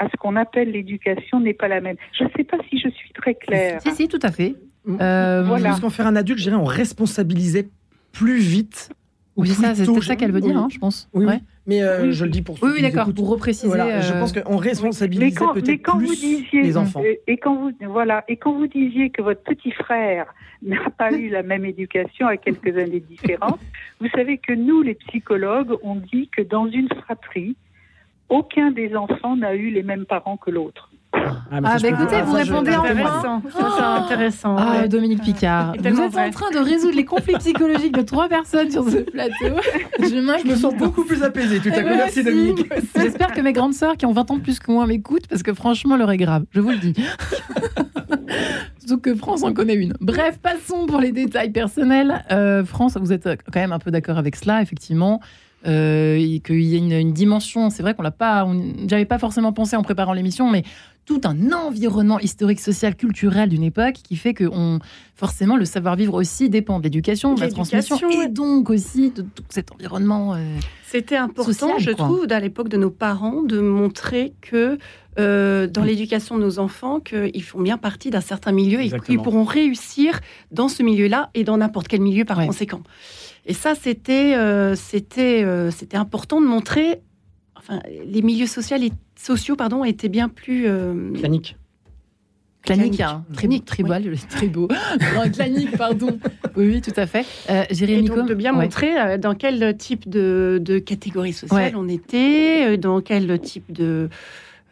à ce qu'on appelle l'éducation n'est pas la même. Je ne sais pas si je suis très claire. Si, si, tout à fait. Euh, voilà. Parce qu'en faire un adulte, je dirais, on responsabilisait plus vite. Oui, c'est ça, ça qu'elle veut dire, hein, je pense. Oui, mais euh, je le dis pour Oui, oui d'accord, pour repréciser. Voilà, Je pense qu'on responsabilisait peut-être plus vous disiez, les enfants. Et quand vous voilà, et quand vous disiez que votre petit frère n'a pas eu la même éducation à quelques années différentes, vous savez que nous, les psychologues, on dit que dans une fratrie, aucun des enfants n'a eu les mêmes parents que l'autre. Ah, ah bah écoutez, vous répondez enfin. Ça, c'est intéressant. Ah, Dominique Picard, vous êtes en train de résoudre les conflits psychologiques de trois personnes sur ce plateau. Je, me sens beaucoup plus apaisé tout à coup. Merci Dominique. J'espère que mes grandes sœurs qui ont 20 ans de plus que moi m'écoutent parce que franchement, l'heure est grave. Je vous le dis. Surtout que France en connaît une. Bref, passons pour les détails personnels. Euh, France, vous êtes quand même un peu d'accord avec cela, effectivement. Euh, qu'il y a une, dimension, c'est vrai qu'on l'a pas, j'avais pas forcément pensé en préparant l'émission, mais tout un environnement historique, social, culturel d'une époque qui fait que on, forcément le savoir-vivre aussi dépend de l'éducation, de la transmission et donc aussi de tout cet environnement. Euh, C'était important, je trouve, à l'époque de nos parents, de montrer que euh, dans l'éducation de nos enfants, qu'ils font bien partie d'un certain milieu et qu'ils pourront réussir dans ce milieu-là et dans n'importe quel milieu par conséquent. Et ça, c'était euh, c'était euh, c'était important de montrer. Enfin, les milieux sociaux, et, sociaux pardon, étaient bien plus euh, claniques. Clanique, hein. très, très, très beau. clanique, pardon. Oui, oui, tout à fait. Euh, Jérémy donc, de bien montrer dans quel type de, de catégorie sociale on était, dans quel type de,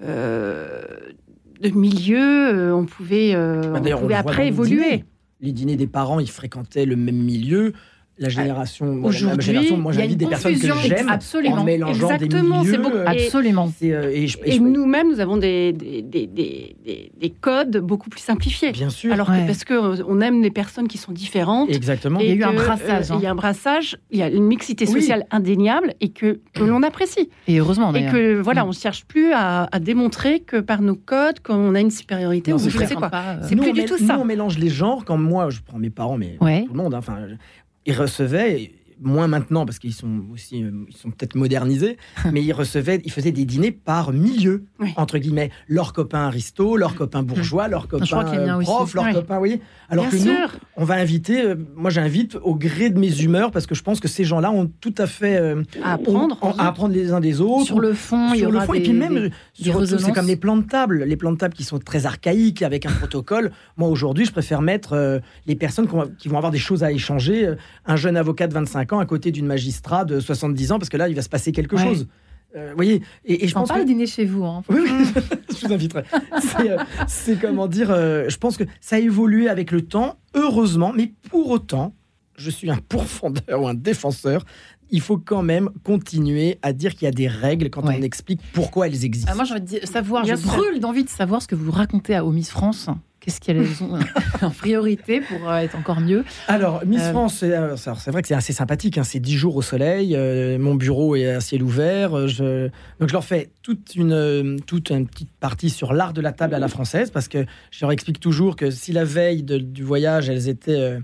de milieu on pouvait, bah, on pouvait après évoluer. les dîners des parents, ils fréquentaient le même milieu la génération. Aujourd'hui, moi j'invite des personnes que j'aime en mélangeant Exactement, des milieux. Absolument. Euh, et, nous-mêmes, nous avons des des, des, des, des, codes beaucoup plus simplifiés. Bien sûr. Alors que, parce qu'on aime les personnes qui sont différentes. Exactement. Et il y a eu un brassage. Euh, il y a un brassage, il y a une mixité sociale indéniable et que, que l'on apprécie. Et heureusement, Et que voilà, mm. on ne cherche plus à, démontrer que par nos codes, quand on a une supériorité, on c'est quoi. C'est plus du tout ça. Nous, on mélange les genres. Quand moi, je prends mes parents, mais tout le monde, hein, enfin ils recevaient moins maintenant parce qu'ils sont aussi euh, ils sont peut-être modernisés, mais ils recevaient, ils faisaient des dîners par milieu entre guillemets, leurs copains aristos, leurs copains bourgeois, leurs copains euh, profs, leurs copains, oui. Alors que nous, on va inviter, euh, moi j'invite au gré de mes humeurs parce que je pense que ces gens-là ont tout à fait à apprendre, à apprendre les uns des autres. Sur le fond, il y aura et puis même c'est comme les plans de table, les plans de table qui sont très archaïques avec un protocole. Moi aujourd'hui, je préfère mettre les personnes qui vont avoir des choses à échanger. Un jeune avocat de 25 à côté d'une magistrat de 70 ans, parce que là, il va se passer quelque chose. Euh, voyez, et, je pense pas que... dîner chez vous. Hein. Oui, je vous inviterai. Euh, c'est comment dire. Euh, je pense que ça a évolué avec le temps, heureusement, mais pour autant, je suis un pourfendeur ou un défenseur. Il faut quand même continuer à dire qu'il y a des règles quand on explique pourquoi elles existent. Ah, moi, j'ai savoir, je brûle d'envie de savoir ce que vous racontez à Miss France. Qu'est-ce qu'elles ont en priorité pour euh, être encore mieux Alors, Miss euh, France, euh, c'est vrai que c'est assez sympathique. Hein, c'est 10 jours au soleil. mon bureau est à ciel ouvert. Je, donc, je leur fais toute une, toute une petite partie sur l'art de la table à la française parce que je leur explique toujours que si la veille du voyage, elles étaient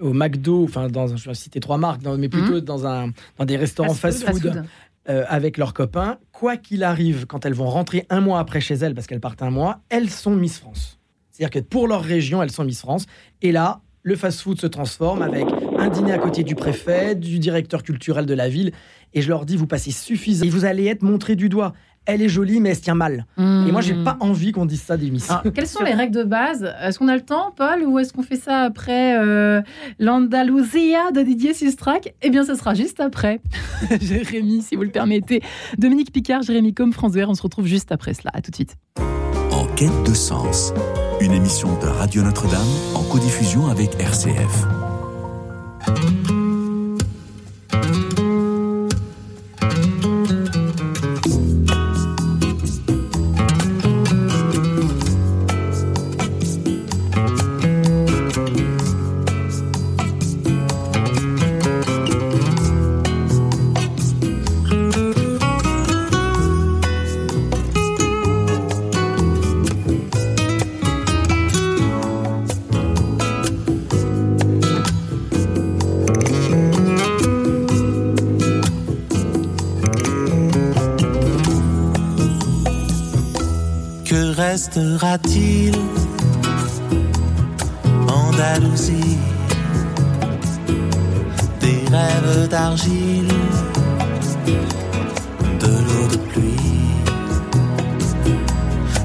au McDo, enfin, dans, je vais citer trois marques, mais plutôt mhm. dans, un, dans des restaurants fast-food. avec leurs copains, quoi qu'il arrive, quand elles vont rentrer un mois après chez elles, parce qu'elles partent un mois, elles sont Miss France. C'est-à-dire que pour leur région, elles sont Miss France. Et là, le fast-food se transforme avec un dîner à côté du préfet, du directeur culturel de la ville. Et je leur dis, vous passez suffisamment. Et vous allez être montré du doigt. Elle est jolie, mais elle se tient mal. Et moi, j'ai pas envie qu'on dise ça des Miss. Ah, quelles sont les règles de base? Est-ce qu'on a le temps, Paul, ou est-ce qu'on fait ça après euh, l'Andalousia de Didier Sustrac Eh bien, ce sera juste après. Jérémy, si vous le permettez. Dominique Picard, Jérémy Com, France Vert, on se retrouve juste après cela. À tout de suite. Quête de sens. Une émission de Radio Notre-Dame en codiffusion avec RCF. Restera-t-il Andalousie Des rêves d'argile De l'eau de pluie.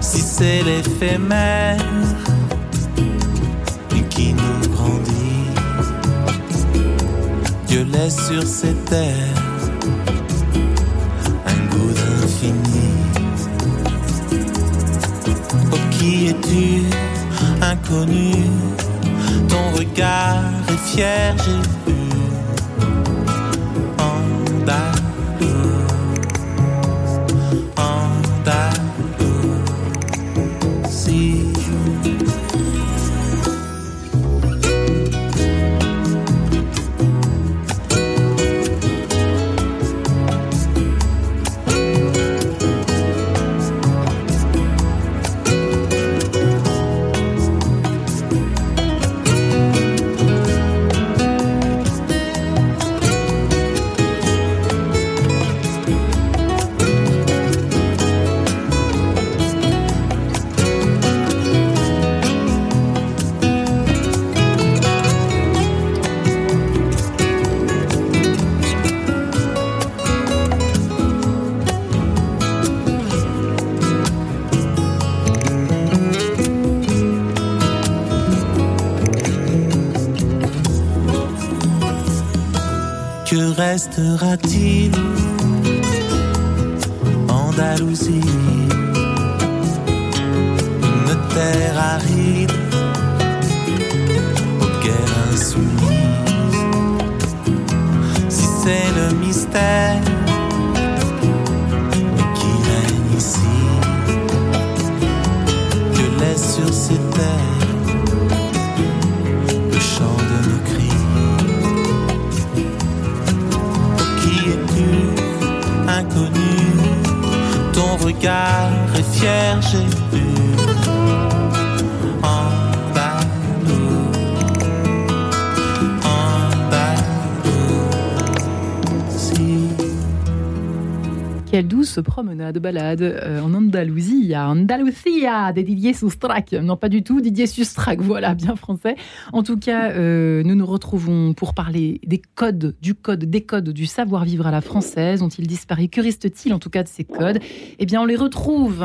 Si c'est l'éphémère qui nous grandit Dieu laisse sur ces terres es-tu, inconnu? Ton regard est fier, j'ai vu restera-t-il regard est fier, j'ai vu Quelle douce promenade, balade euh, en Andalousie, à Andalusia, des Didier Soustrac. Non, pas du tout, Didier Soustrac, voilà, bien français. En tout cas, euh, nous nous retrouvons pour parler des codes, du code, des codes du savoir-vivre à la française. Ont-ils disparu? Que reste-t-il en tout cas de ces codes? Eh bien, on les retrouve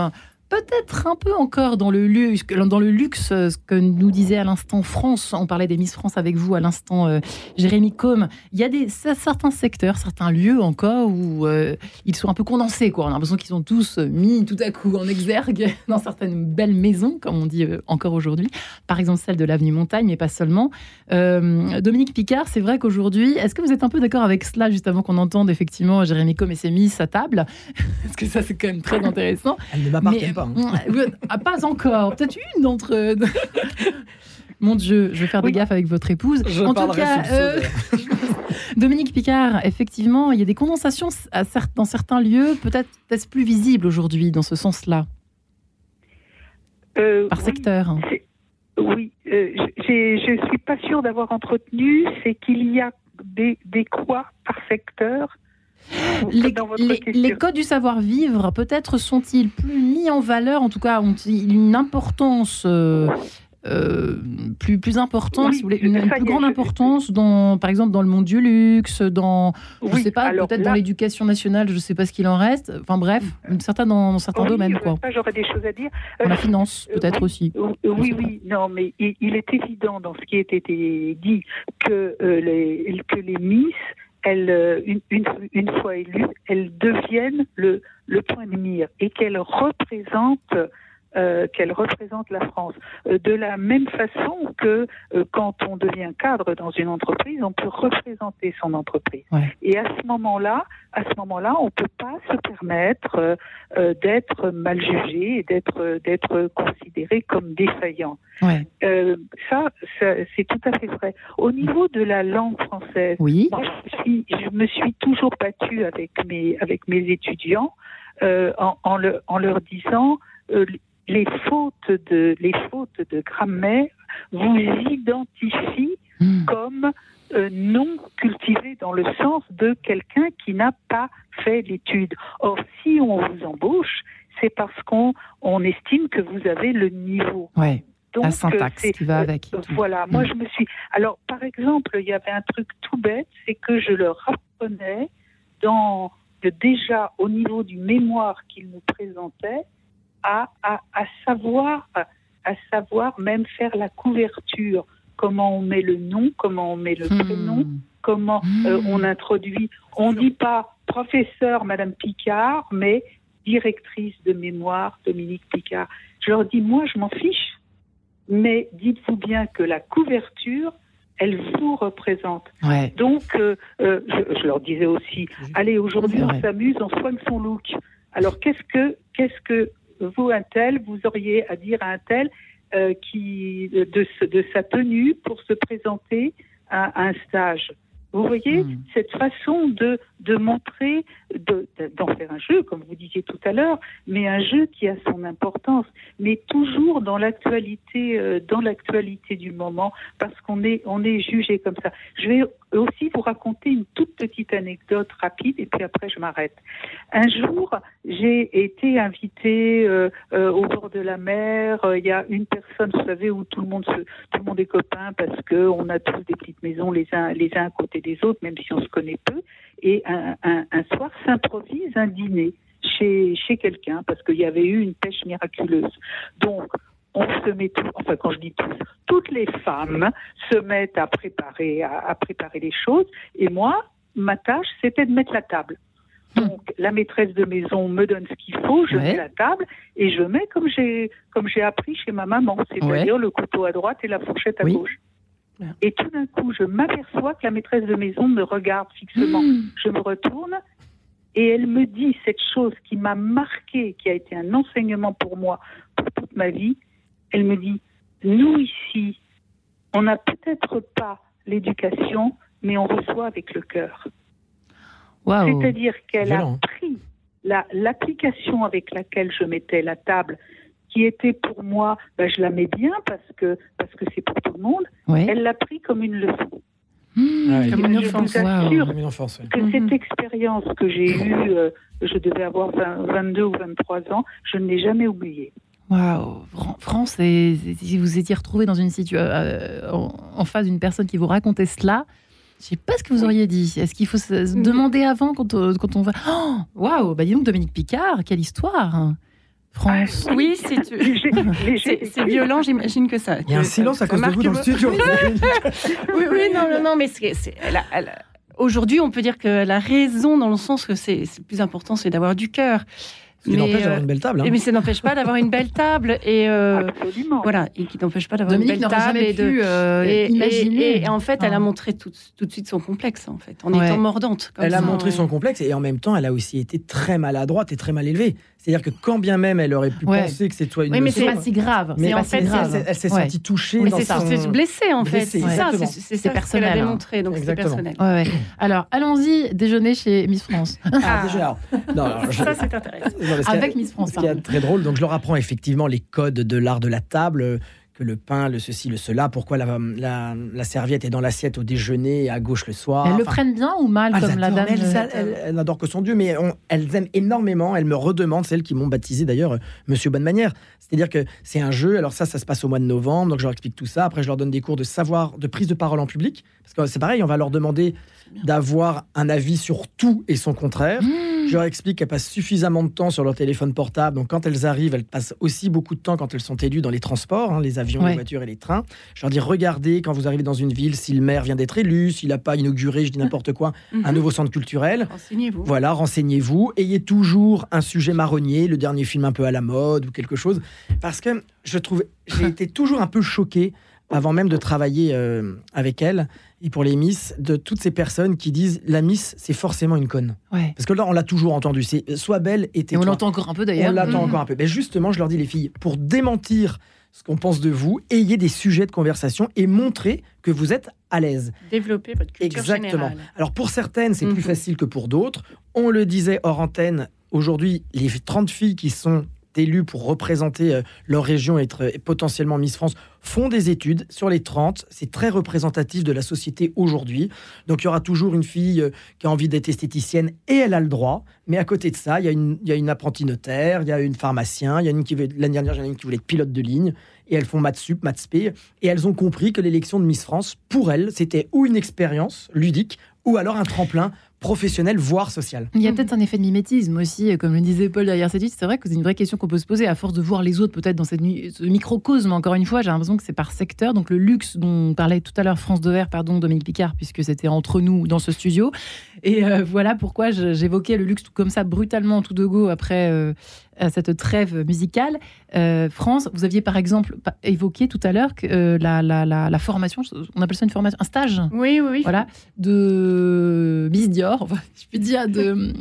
peut-être un peu encore dans le luxe, dans le luxe, ce que nous disait à l'instant France. On parlait des Miss France avec vous à l'instant, euh, Jérémy Combe. Il y a des, certains secteurs, certains lieux encore où euh, ils sont un peu condensés. Quoi. On a l'impression qu'ils sont tous mis tout à coup en exergue dans certaines belles maisons, comme on dit euh, encore aujourd'hui. Par exemple, celle de l'avenue Montagne, mais pas seulement. Dominique Picard, c'est vrai qu'aujourd'hui, est-ce que vous êtes un peu d'accord avec cela, juste avant qu'on entende effectivement Jérémy Combe et ses Miss à table? Parce que ça, c'est quand même très intéressant. Elle ne m'appartient pas. Hein. Ah, pas encore. Peut-être une d'entre eux. Mon Dieu, je vais faire des gaffes avec votre épouse. en tout cas, euh, Dominique Picard, effectivement, il y a des condensations dans certains lieux. Peut-être est-ce plus visible aujourd'hui dans ce sens-là? Euh, Par secteur Oui, euh, je ne suis pas sûre d'avoir entretenu. C'est qu'il y a des, des quoi par secteur les, codes du savoir-vivre, peut-être sont-ils plus mis en valeur, en tout cas ont-ils une importance euh, euh, plus, plus importante, si vous voulez, une, plus grande importance, dans, par exemple, dans le monde du luxe, dans, je ne sais pas, peut-être dans l'éducation nationale, je ne sais pas ce qu'il en reste. Enfin bref, certains, dans, certains domaines. Quoi. J'aurais des choses à dire. Dans la finance, euh, peut-être aussi. oui, oui, non, mais il, est évident dans ce qui a été dit que, les, que les Miss elles, euh, une, fois élues, elles deviennent le, le point de mire et qu'elles représentent euh, qu'elle représente la France. Euh, de la même façon que euh, quand on devient cadre dans une entreprise, on peut représenter son entreprise. Et à ce moment-là, à ce moment-là, on peut pas se permettre d'être mal jugé et d'être d'être considéré comme défaillant. ça, c'est tout à fait vrai. Au niveau de la langue française, oui. moi, je, suis, je me suis toujours battue avec mes avec mes étudiants en, en, le, en leur disant les fautes de, les fautes de grammaire vous identifient hmm. comme euh, non cultivé dans le sens de quelqu'un qui n'a pas fait l'étude. Or, si on vous embauche, c'est parce qu'on on estime que vous avez le niveau. Ouais. Donc, la syntaxe qui va avec. voilà, moi je me suis. Alors, par exemple, il y avait un truc tout bête, c'est que je leur apprenais dans déjà au niveau du mémoire qu'ils nous présentaient à, à, à savoir à savoir même faire la couverture, comment on met le nom, comment on met le hmm. prénom, comment euh, hmm. on introduit. On ne dit pas professeur Madame Picard, mais directrice de mémoire Dominique Picard. Je leur dis, moi, je m'en fiche, mais dites-vous bien que la couverture, elle vous représente. Donc, euh, euh, je, leur disais aussi, allez, aujourd'hui, on s'amuse, on soigne son look. Alors, qu'est-ce que, qu'est-ce que vous, un tel, vous auriez à dire à un tel euh, qui, de, de, sa tenue pour se présenter à, un stage. Vous voyez, hmm. cette façon de, de montrer, d'en faire un jeu, comme vous disiez tout à l'heure, mais un jeu qui a son importance, mais toujours dans l'actualité, euh, dans l'actualité du moment, parce qu'on est, on est jugé comme ça. Je vais aussi vous raconter une toute petite anecdote rapide, et puis après je m'arrête. Un jour, j'ai été invitée euh, euh, au bord de la mer. Il y a une personne, vous savez, où tout le monde se, tout le monde est copain parce que on a tous des petites maisons les uns, les uns à côté des autres, même si on se connaît peu. Et un, un, un soir s'improvise un dîner chez, chez quelqu'un parce qu'il y avait eu une pêche miraculeuse. Donc, on se met tout, enfin quand je dis tous, toutes les femmes se mettent à préparer, à, préparer les choses. Et moi, ma tâche, c'était de mettre la table. Donc la maîtresse de maison me donne ce qu'il faut, je mets la table et je mets comme j'ai comme j'ai appris chez ma maman, c'est-à-dire le couteau à droite et la fourchette à gauche. Et tout d'un coup, je m'aperçois que la maîtresse de maison me regarde fixement. Hmm. Je me retourne et elle me dit cette chose qui m'a marqué, qui a été un enseignement pour moi pour toute ma vie. Elle me dit, nous ici, on n'a peut-être pas l'éducation, mais on reçoit avec le cœur. C'est-à-dire qu'elle a pris l'application avec laquelle je mettais la table qui était pour moi, ben, je la mets bien parce que parce que c'est pour tout le monde. Elle l'a pris comme une leçon. Mmh, ah comme une enfance, que cette mmh. expérience que j'ai eue, euh, je devais avoir 22 ou 23 ans, je ne l'ai jamais oubliée. Waouh, France, si vous étiez retrouvé dans une situation euh, en, face d'une personne qui vous racontait cela, je ne sais pas ce que vous auriez dit. Est-ce qu'il faut se demander avant quand, on, quand on va oh, Waouh, bah dis donc Dominique Picard, quelle histoire France. Ah, oui, c'est violent, j'imagine que ça. Il y a un silence à cause de vous dans le studio. oui, oui, non, non, non, mais aujourd'hui, on peut dire qu'elle a raison dans le sens que c'est le plus important, c'est d'avoir du cœur. Ce qui n'empêche d'avoir une belle table. Hein. Mais ça n'empêche pas d'avoir une belle table. Et euh, Voilà, et qui n'empêche pas d'avoir une belle table. Et, de, euh, et, et, en fait, elle a montré tout, tout, de suite son complexe, en fait, en étant mordante. elle a montré son complexe et en même temps, elle a aussi été très maladroite et très mal élevée. C'est-à-dire que quand bien même elle aurait pu penser que c'est toi une Oui, mais c'est pas si grave. Mais en fait, grave. elle, s'est sentie touchée. Mais c'est son... blessée en fait. C'est ça, c'est personnel. Elle a démontré, donc c'est personnel. Alors, allons-y déjeuner chez Miss France. Ah, déjà. Non, Ça, c'est intéressant. Avec Miss France. Ce qui est très drôle, donc je leur apprends effectivement les codes de l'art de la table le pain, le ceci, le cela, pourquoi la, la, serviette est dans l'assiette au déjeuner à gauche le soir. Elles le prennent bien ou mal comme la dame Elles, n'adorent que son Dieu, mais elles aiment énormément. Elles me redemandent, celles qui m'ont baptisé d'ailleurs euh, Monsieur Bonne Manière. C'est-à-dire que c'est un jeu. Alors ça, ça se passe au mois de novembre, donc je leur explique tout ça. Après, je leur donne des cours de savoir, de prise de parole en public, parce que c'est pareil, on va leur demander d'avoir un avis sur tout et son contraire. Mmh. Je leur explique qu'elles passent suffisamment de temps sur leur téléphone portable. Donc quand elles arrivent, elles passent aussi beaucoup de temps quand elles sont élues dans les transports, hein, les avions, les voitures et les trains. Je leur dis regardez quand vous arrivez dans une ville si le maire vient d'être élu, s'il n'a pas inauguré, je dis n'importe quoi, mmh. un nouveau centre culturel. Renseignez-vous. Voilà, renseignez-vous. Ayez toujours un sujet marronnier, le dernier film un peu à la mode ou quelque chose. Parce que je trouve, j'ai été toujours un peu choqué avant même de travailler euh, avec elle et pour les Miss, de toutes ces personnes qui disent la Miss, c'est forcément une conne. Parce que là, on l'a toujours entendu. C'est soit belle et tais on l'entend encore un peu d'ailleurs. On l'entend encore un peu. Mais justement, je leur dis, les filles, pour démentir ce qu'on pense de vous, ayez des sujets de conversation et montrez que vous êtes à l'aise. Développer votre culture Exactement. Alors pour certaines, c'est plus mhm. facile que pour d'autres. On le disait hors antenne, aujourd'hui, les 30 filles qui sont élues pour représenter euh, leur région et être potentiellement Miss France font des études sur les 30. C'est très représentatif de la société aujourd'hui. Donc il y aura toujours une fille euh, qui a envie d'être esthéticienne et elle a le droit. Mais à côté de ça, il y a une, il apprentie notaire, il y a une pharmacien, il y a une qui veut, l'année dernière, il y en a une qui voulait être pilote de ligne. Et elles font maths sup, maths spé. Et elles ont compris que l'élection de Miss France, pour elles, c'était ou une expérience ludique, ou alors un tremplin professionnel, voire social. Il y a peut-être un effet de mimétisme aussi, comme le disait Paul derrière cette liste. C'est vrai que c'est une vraie question qu'on peut se poser à force de voir les autres peut-être dans cette ce microcosme. Encore une fois, j'ai l'impression que c'est par secteur. Donc le luxe dont parlait tout à l'heure France Dever, pardon, Dominique Picard, puisque c'était entre nous dans ce studio. Et euh, voilà pourquoi j'évoquais le luxe comme ça brutalement tout de go après euh, cette trêve musicale. Euh, France, vous aviez par exemple évoqué tout à l'heure que la, la, la, formation, on appelle ça une formation, un stage. Oui, oui, oui. Voilà, de Miss Dior, je peux dire de,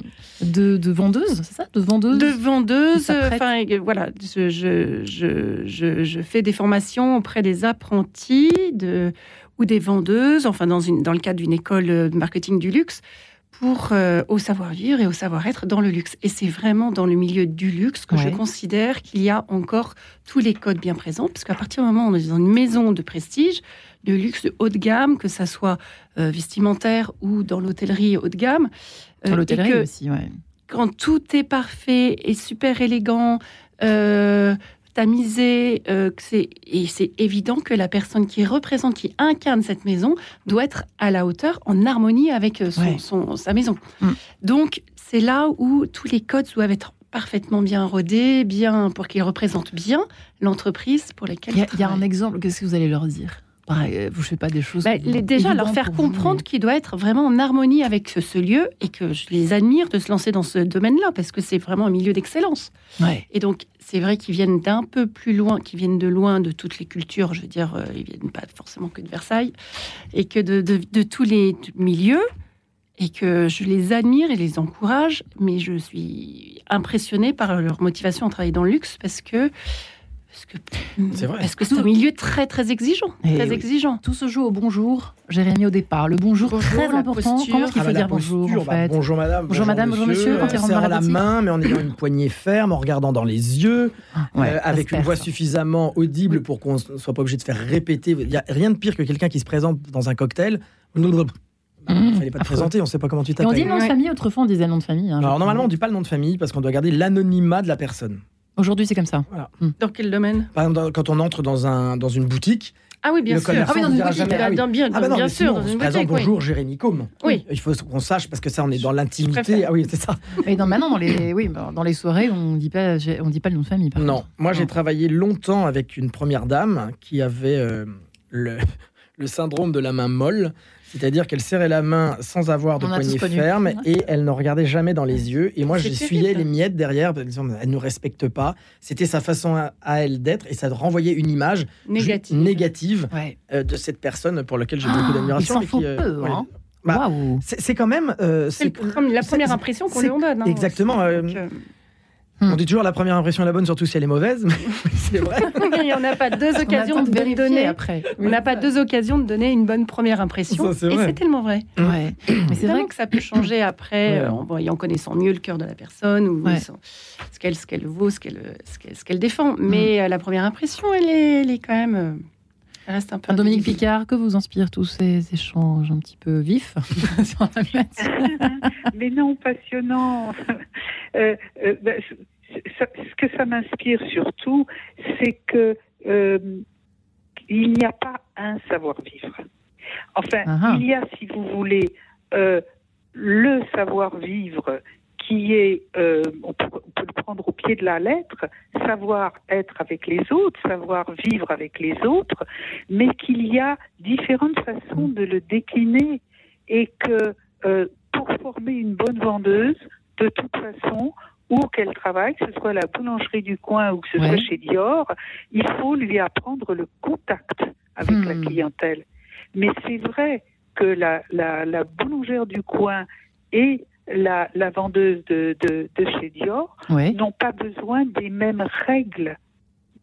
de, de vendeuse, c'est ça? De vendeuse De vendeuse. Enfin, voilà, je, je, je, je, fais des formations auprès des apprentis de, ou des vendeuses, enfin dans, une, dans le cadre d'une école de marketing du luxe pour euh, au savoir-vivre et au savoir-être dans le luxe. Et c'est vraiment dans le milieu du luxe que je considère qu'il y a encore tous les codes bien présents, parce qu'à partir du moment où on est dans une maison de prestige, de luxe de haut de gamme, que ça soit euh, vestimentaire ou dans l'hôtellerie haut de gamme. Euh, dans l'hôtellerie aussi, ouais. Quand tout est parfait et super élégant, euh, tamisé, euh, et c'est évident que la personne qui représente, qui incarne cette maison, doit être à la hauteur, en harmonie avec euh, son, sa maison. Mm. Donc, c'est là où tous les codes doivent être parfaitement bien rodés, bien pour qu'ils représentent bien l'entreprise pour laquelle il y a un exemple. Qu'est-ce que vous allez leur dire? Euh, vous ne faites pas des choses. Bah, déjà, leur faire comprendre qu'il doit être vraiment en harmonie avec ce, lieu et que je les admire de se lancer dans ce domaine-là parce que c'est vraiment un milieu d'excellence. Et donc, c'est vrai qu'ils viennent d'un peu plus loin, qu'ils viennent de loin de toutes les cultures. Je veux dire, euh, ils viennent pas forcément que de Versailles et que de, de tous les milieux et que je les admire et les encourage, mais je suis impressionnée par leur motivation à travailler dans le luxe parce que. Parce que c'est un milieu très très exigeant, très exigeant. Tout se joue au bonjour. Jérémy au départ, le bonjour, très important. Comment est-ce qu'il faut dire bonjour en bah, Bonjour madame. Bonjour, madame, bonjour monsieur. Quand on serre la, main, mais en ayant une poignée ferme, en regardant dans les yeux, ah, euh, avec une voix suffisamment audible pour qu'on ne soit pas obligé de faire répéter. Il n'y a rien de pire que quelqu'un qui se présente dans un cocktail. Il ne fallait pas te présenter, on ne sait pas comment tu t'appelles. On dit nom de famille, autrefois on disait le nom de famille. Hein, Alors normalement on ne dit pas le nom de famille parce qu'on doit garder l'anonymat de la personne. Aujourd'hui, c'est comme ça. Hmm. Dans quel domaine? Par exemple, quand on entre dans, un, dans une boutique, ah oui, bien sûr. Ah oui, dans une boutique, jamais, ah bien, ah bah bien sûr. dans une boutique, bonjour Jérémy Combe. Oui. Il faut qu'on sache parce que ça, on est dans l'intimité. Ah oui, c'est ça. Mais dans, maintenant, dans les, oui, dans les soirées, on on dit pas le nom de famille. Par non, moi j'ai travaillé longtemps avec une première dame qui avait euh, le, le syndrome de la main molle. C'est-à-dire qu'elle serrait la main sans avoir de poignée ferme et elle ne regardait jamais dans les yeux. Et moi, j'essuyais les miettes derrière. Elle ne respecte pas. C'était sa façon à, elle d'être et ça renvoyait une image négative, euh, de cette personne pour laquelle j'ai beaucoup ah, d'admiration. Il euh, peu, hein. bah, c'est quand même. Euh, c'est la première impression qu'on lui en donne. Hein, exactement. On dit toujours la première impression est la bonne, surtout si elle est mauvaise. c'est vrai. on n'a pas deux occasions de donner. Après. On n'a pas deux occasions de donner une bonne première impression. et c'est tellement vrai. Ouais. Mais c'est vrai que ça peut changer après, en voyant, connaissant mieux le cœur de la personne ou ce qu'elle, ce qu'elle vaut, ce qu'elle, ce qu'elle, défend. Mais mm. euh, la première impression, elle est, elle est quand même. Reste un peu. Dominique Picard, que vous inspirent tous ces échanges un petit peu vifs Mais non, passionnants. Euh, euh, ben, ce que ça m'inspire surtout, c'est que euh, il n'y a pas un savoir-vivre. Enfin, ah ah. il y a, si vous voulez, le savoir-vivre qui est, euh, on, peut, le prendre au pied de la lettre, savoir être avec les autres, savoir vivre avec les autres, mais qu'il y a différentes façons de le décliner et que euh, pour former une bonne vendeuse, de toute façon, où qu'elle travaille, que ce soit la boulangerie du coin ou que ce soit chez Dior, il faut lui apprendre le contact avec la hmm. clientèle. Mais c'est vrai que la, la, la boulangère du coin et la, vendeuse de, de, chez Dior n'ont pas besoin des mêmes règles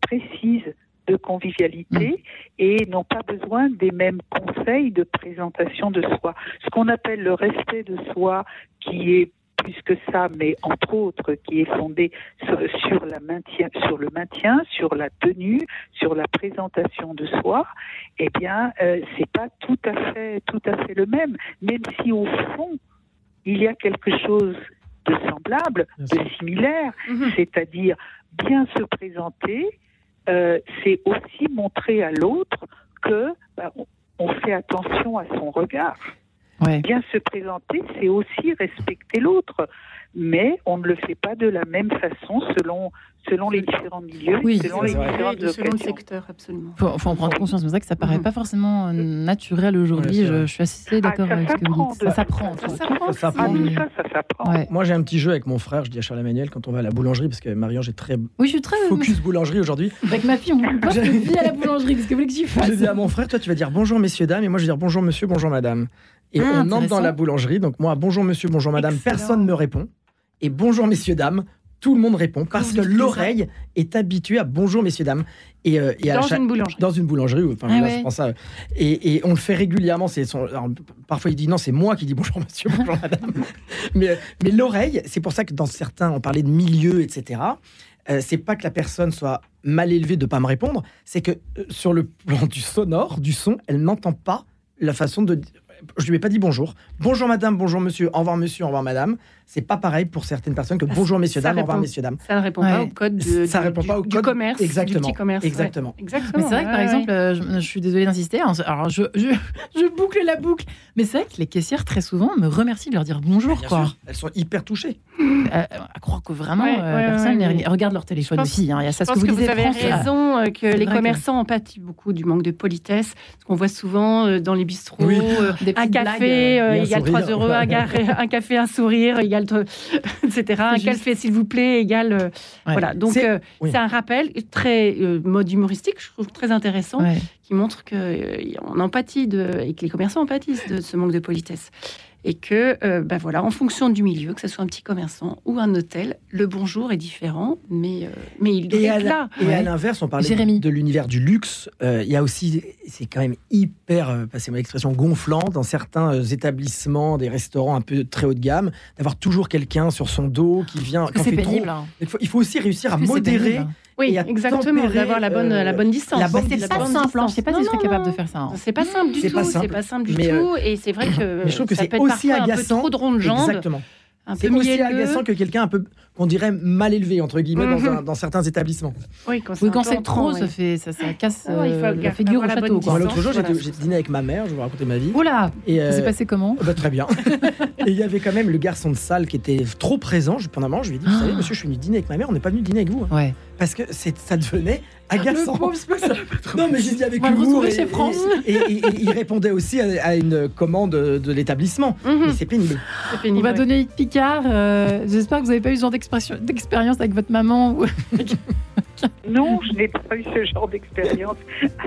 précises de convivialité mm. et n'ont pas besoin des mêmes conseils de présentation de soi. Ce qu'on appelle le respect de soi, qui est plus que ça, mais entre autres qui est fondée sur, la maintien, sur le maintien, sur la tenue, sur la présentation de soi, eh bien, euh, c'est pas tout à fait, tout à fait le même. Même si au fond, il y a quelque chose de semblable, de similaire, mhm. c'est-à-dire bien se présenter, euh, c'est aussi montrer à l'autre que bah, on fait attention à son regard. Bien se présenter, c'est aussi respecter l'autre, mais on ne le fait pas de la même façon selon selon les différents milieux, oui, selon les différents selon le secteur, absolument. Il faut, en prendre conscience. C'est vrai que ça paraît mhm. pas forcément euh, naturel aujourd'hui. je, suis assez d'accord ah, avec ce que vous dites. Ça s'apprend. Ça s'apprend. Ça s'apprend. Moi, j'ai un petit jeu avec mon frère. Je dis à Charles Emmanuel quand on va à la boulangerie, parce que Marion, j'ai très, oui, je suis très focus boulangerie aujourd'hui. Avec ma fille, on passe vie à la boulangerie. Qu'est-ce que vous voulez que j'y fasse Je dis à mon frère, toi, tu vas dire bonjour messieurs dames, et moi je vais dire bonjour monsieur, bonjour madame. Et ah, on entre dans la boulangerie. Donc moi, bonjour monsieur, bonjour madame, personne ne me répond. Et bonjour messieurs dames, tout le monde répond parce que l'oreille est habituée à bonjour messieurs dames. Et, euh, dans, une boulangerie. dans une boulangerie. Enfin, ah je pense ça. Et, on le fait régulièrement. C'est parfois il dit non, c'est moi qui dis bonjour monsieur, bonjour madame. mais mais l'oreille, c'est pour ça que dans certains, on parlait de milieu, etc. Euh, c'est pas que la personne soit mal élevée de pas me répondre, c'est que euh, sur le plan du sonore, du son, elle n'entend pas la façon de je lui ai pas dit bonjour. Bonjour madame, bonjour monsieur, au revoir monsieur, au revoir madame. C'est pas pareil pour certaines personnes que bonjour messieurs dames, au revoir messieurs dames. Ça ne répond pas au code ça répond pas au du commerce, exactement, du petit commerce. Exactement. exactement. Mais c'est vrai que par exemple, euh, je, suis désolée d'insister. Hein, alors je, je, boucle la boucle, mais c'est vrai que les caissières très souvent me remercient de leur dire bonjour. Quoi. Elles sont hyper touchées. Euh, à croire que vraiment euh, personne ne regarde leur téléphone aussi. Hein. Il y a ça je pense que vous, avez raison que les commerçants en pâtissent beaucoup du manque de politesse. Ce qu'on voit souvent dans les bistrots, un café égale 3 euros, un, café, un sourire égale etc. Un café, s'il vous plaît, égale. Euh, voilà. Donc, c'est euh, un rappel très euh, mode humoristique, je trouve très intéressant, qui montre qu'on empathie de, et que les commerçants empathisent de ce manque de politesse et que, euh, ben voilà, en fonction du milieu, que ce soit un petit commerçant ou un hôtel, le bonjour est différent, mais, euh, mais il est là. Et à l'inverse, on parlait de l'univers du luxe. Euh, il y a aussi, c'est quand même hyper, passez-moi l'expression, gonflant dans certains établissements, des restaurants un peu très haut de gamme, d'avoir toujours quelqu'un sur son dos qui vient. C'est pénible. Hein. Il, faut, il, faut, aussi réussir à modérer oui, exactement, d'avoir la bonne, la bonne distance. La bonne c'est pas simple, hein. je sais pas si je serais capable de faire ça. Hein. C'est pas simple du tout, c'est pas simple du tout, et c'est vrai que, je trouve que c'est aussi agaçant. Un peu trop de ronde jambe. Exactement. C'est aussi agaçant que quelqu'un un peu, qu'on dirait mal élevé entre guillemets dans, mhm. dans, certains établissements. Oui, quand c'est trop, ça fait ça, ça casse oh, il faut euh, la figure au château. L'autre jour, j'ai dîné avec ma mère, je vais vous raconter ma vie. Oula, et euh, ça s'est passé comment? bah, Très bien. et il y avait quand même le garçon de salle qui était trop présent. Je, pendant un moment, je lui ai dit, vous savez, ah. monsieur, je suis venu dîner avec ma mère, on n'est pas venu dîner avec vous. Hein. Ouais. Parce que ça devenait agaçant. non, mais j'ai dit avec humour. Et, France. Et, il répondait aussi à, une commande de l'établissement. Mhm. Mais c'est pénible. On va donner Picard. Euh, j'espère que vous n'avez pas eu ce genre d'expérience avec votre maman. Non, je n'ai pas eu ce genre d'expérience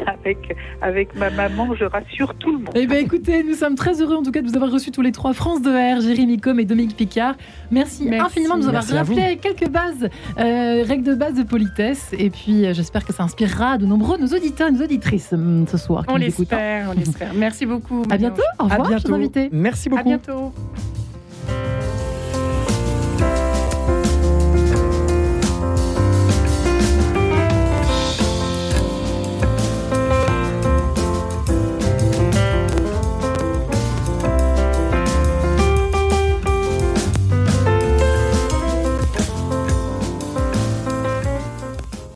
avec, avec ma maman, je rassure tout le monde. Eh bien écoutez, nous sommes très heureux en tout cas de vous avoir reçu tous les trois, France de R, Jérémy Com et Dominique Picard. Merci, infiniment de nous avoir rappelé quelques bases, euh, règles de base de politesse. Et puis euh, j'espère que ça inspirera de nombreux nos auditeurs et nos auditrices hum, ce soir. On l'espère, on l'espère. Merci beaucoup. À bientôt, au revoir, à bientôt. Merci beaucoup. À bientôt.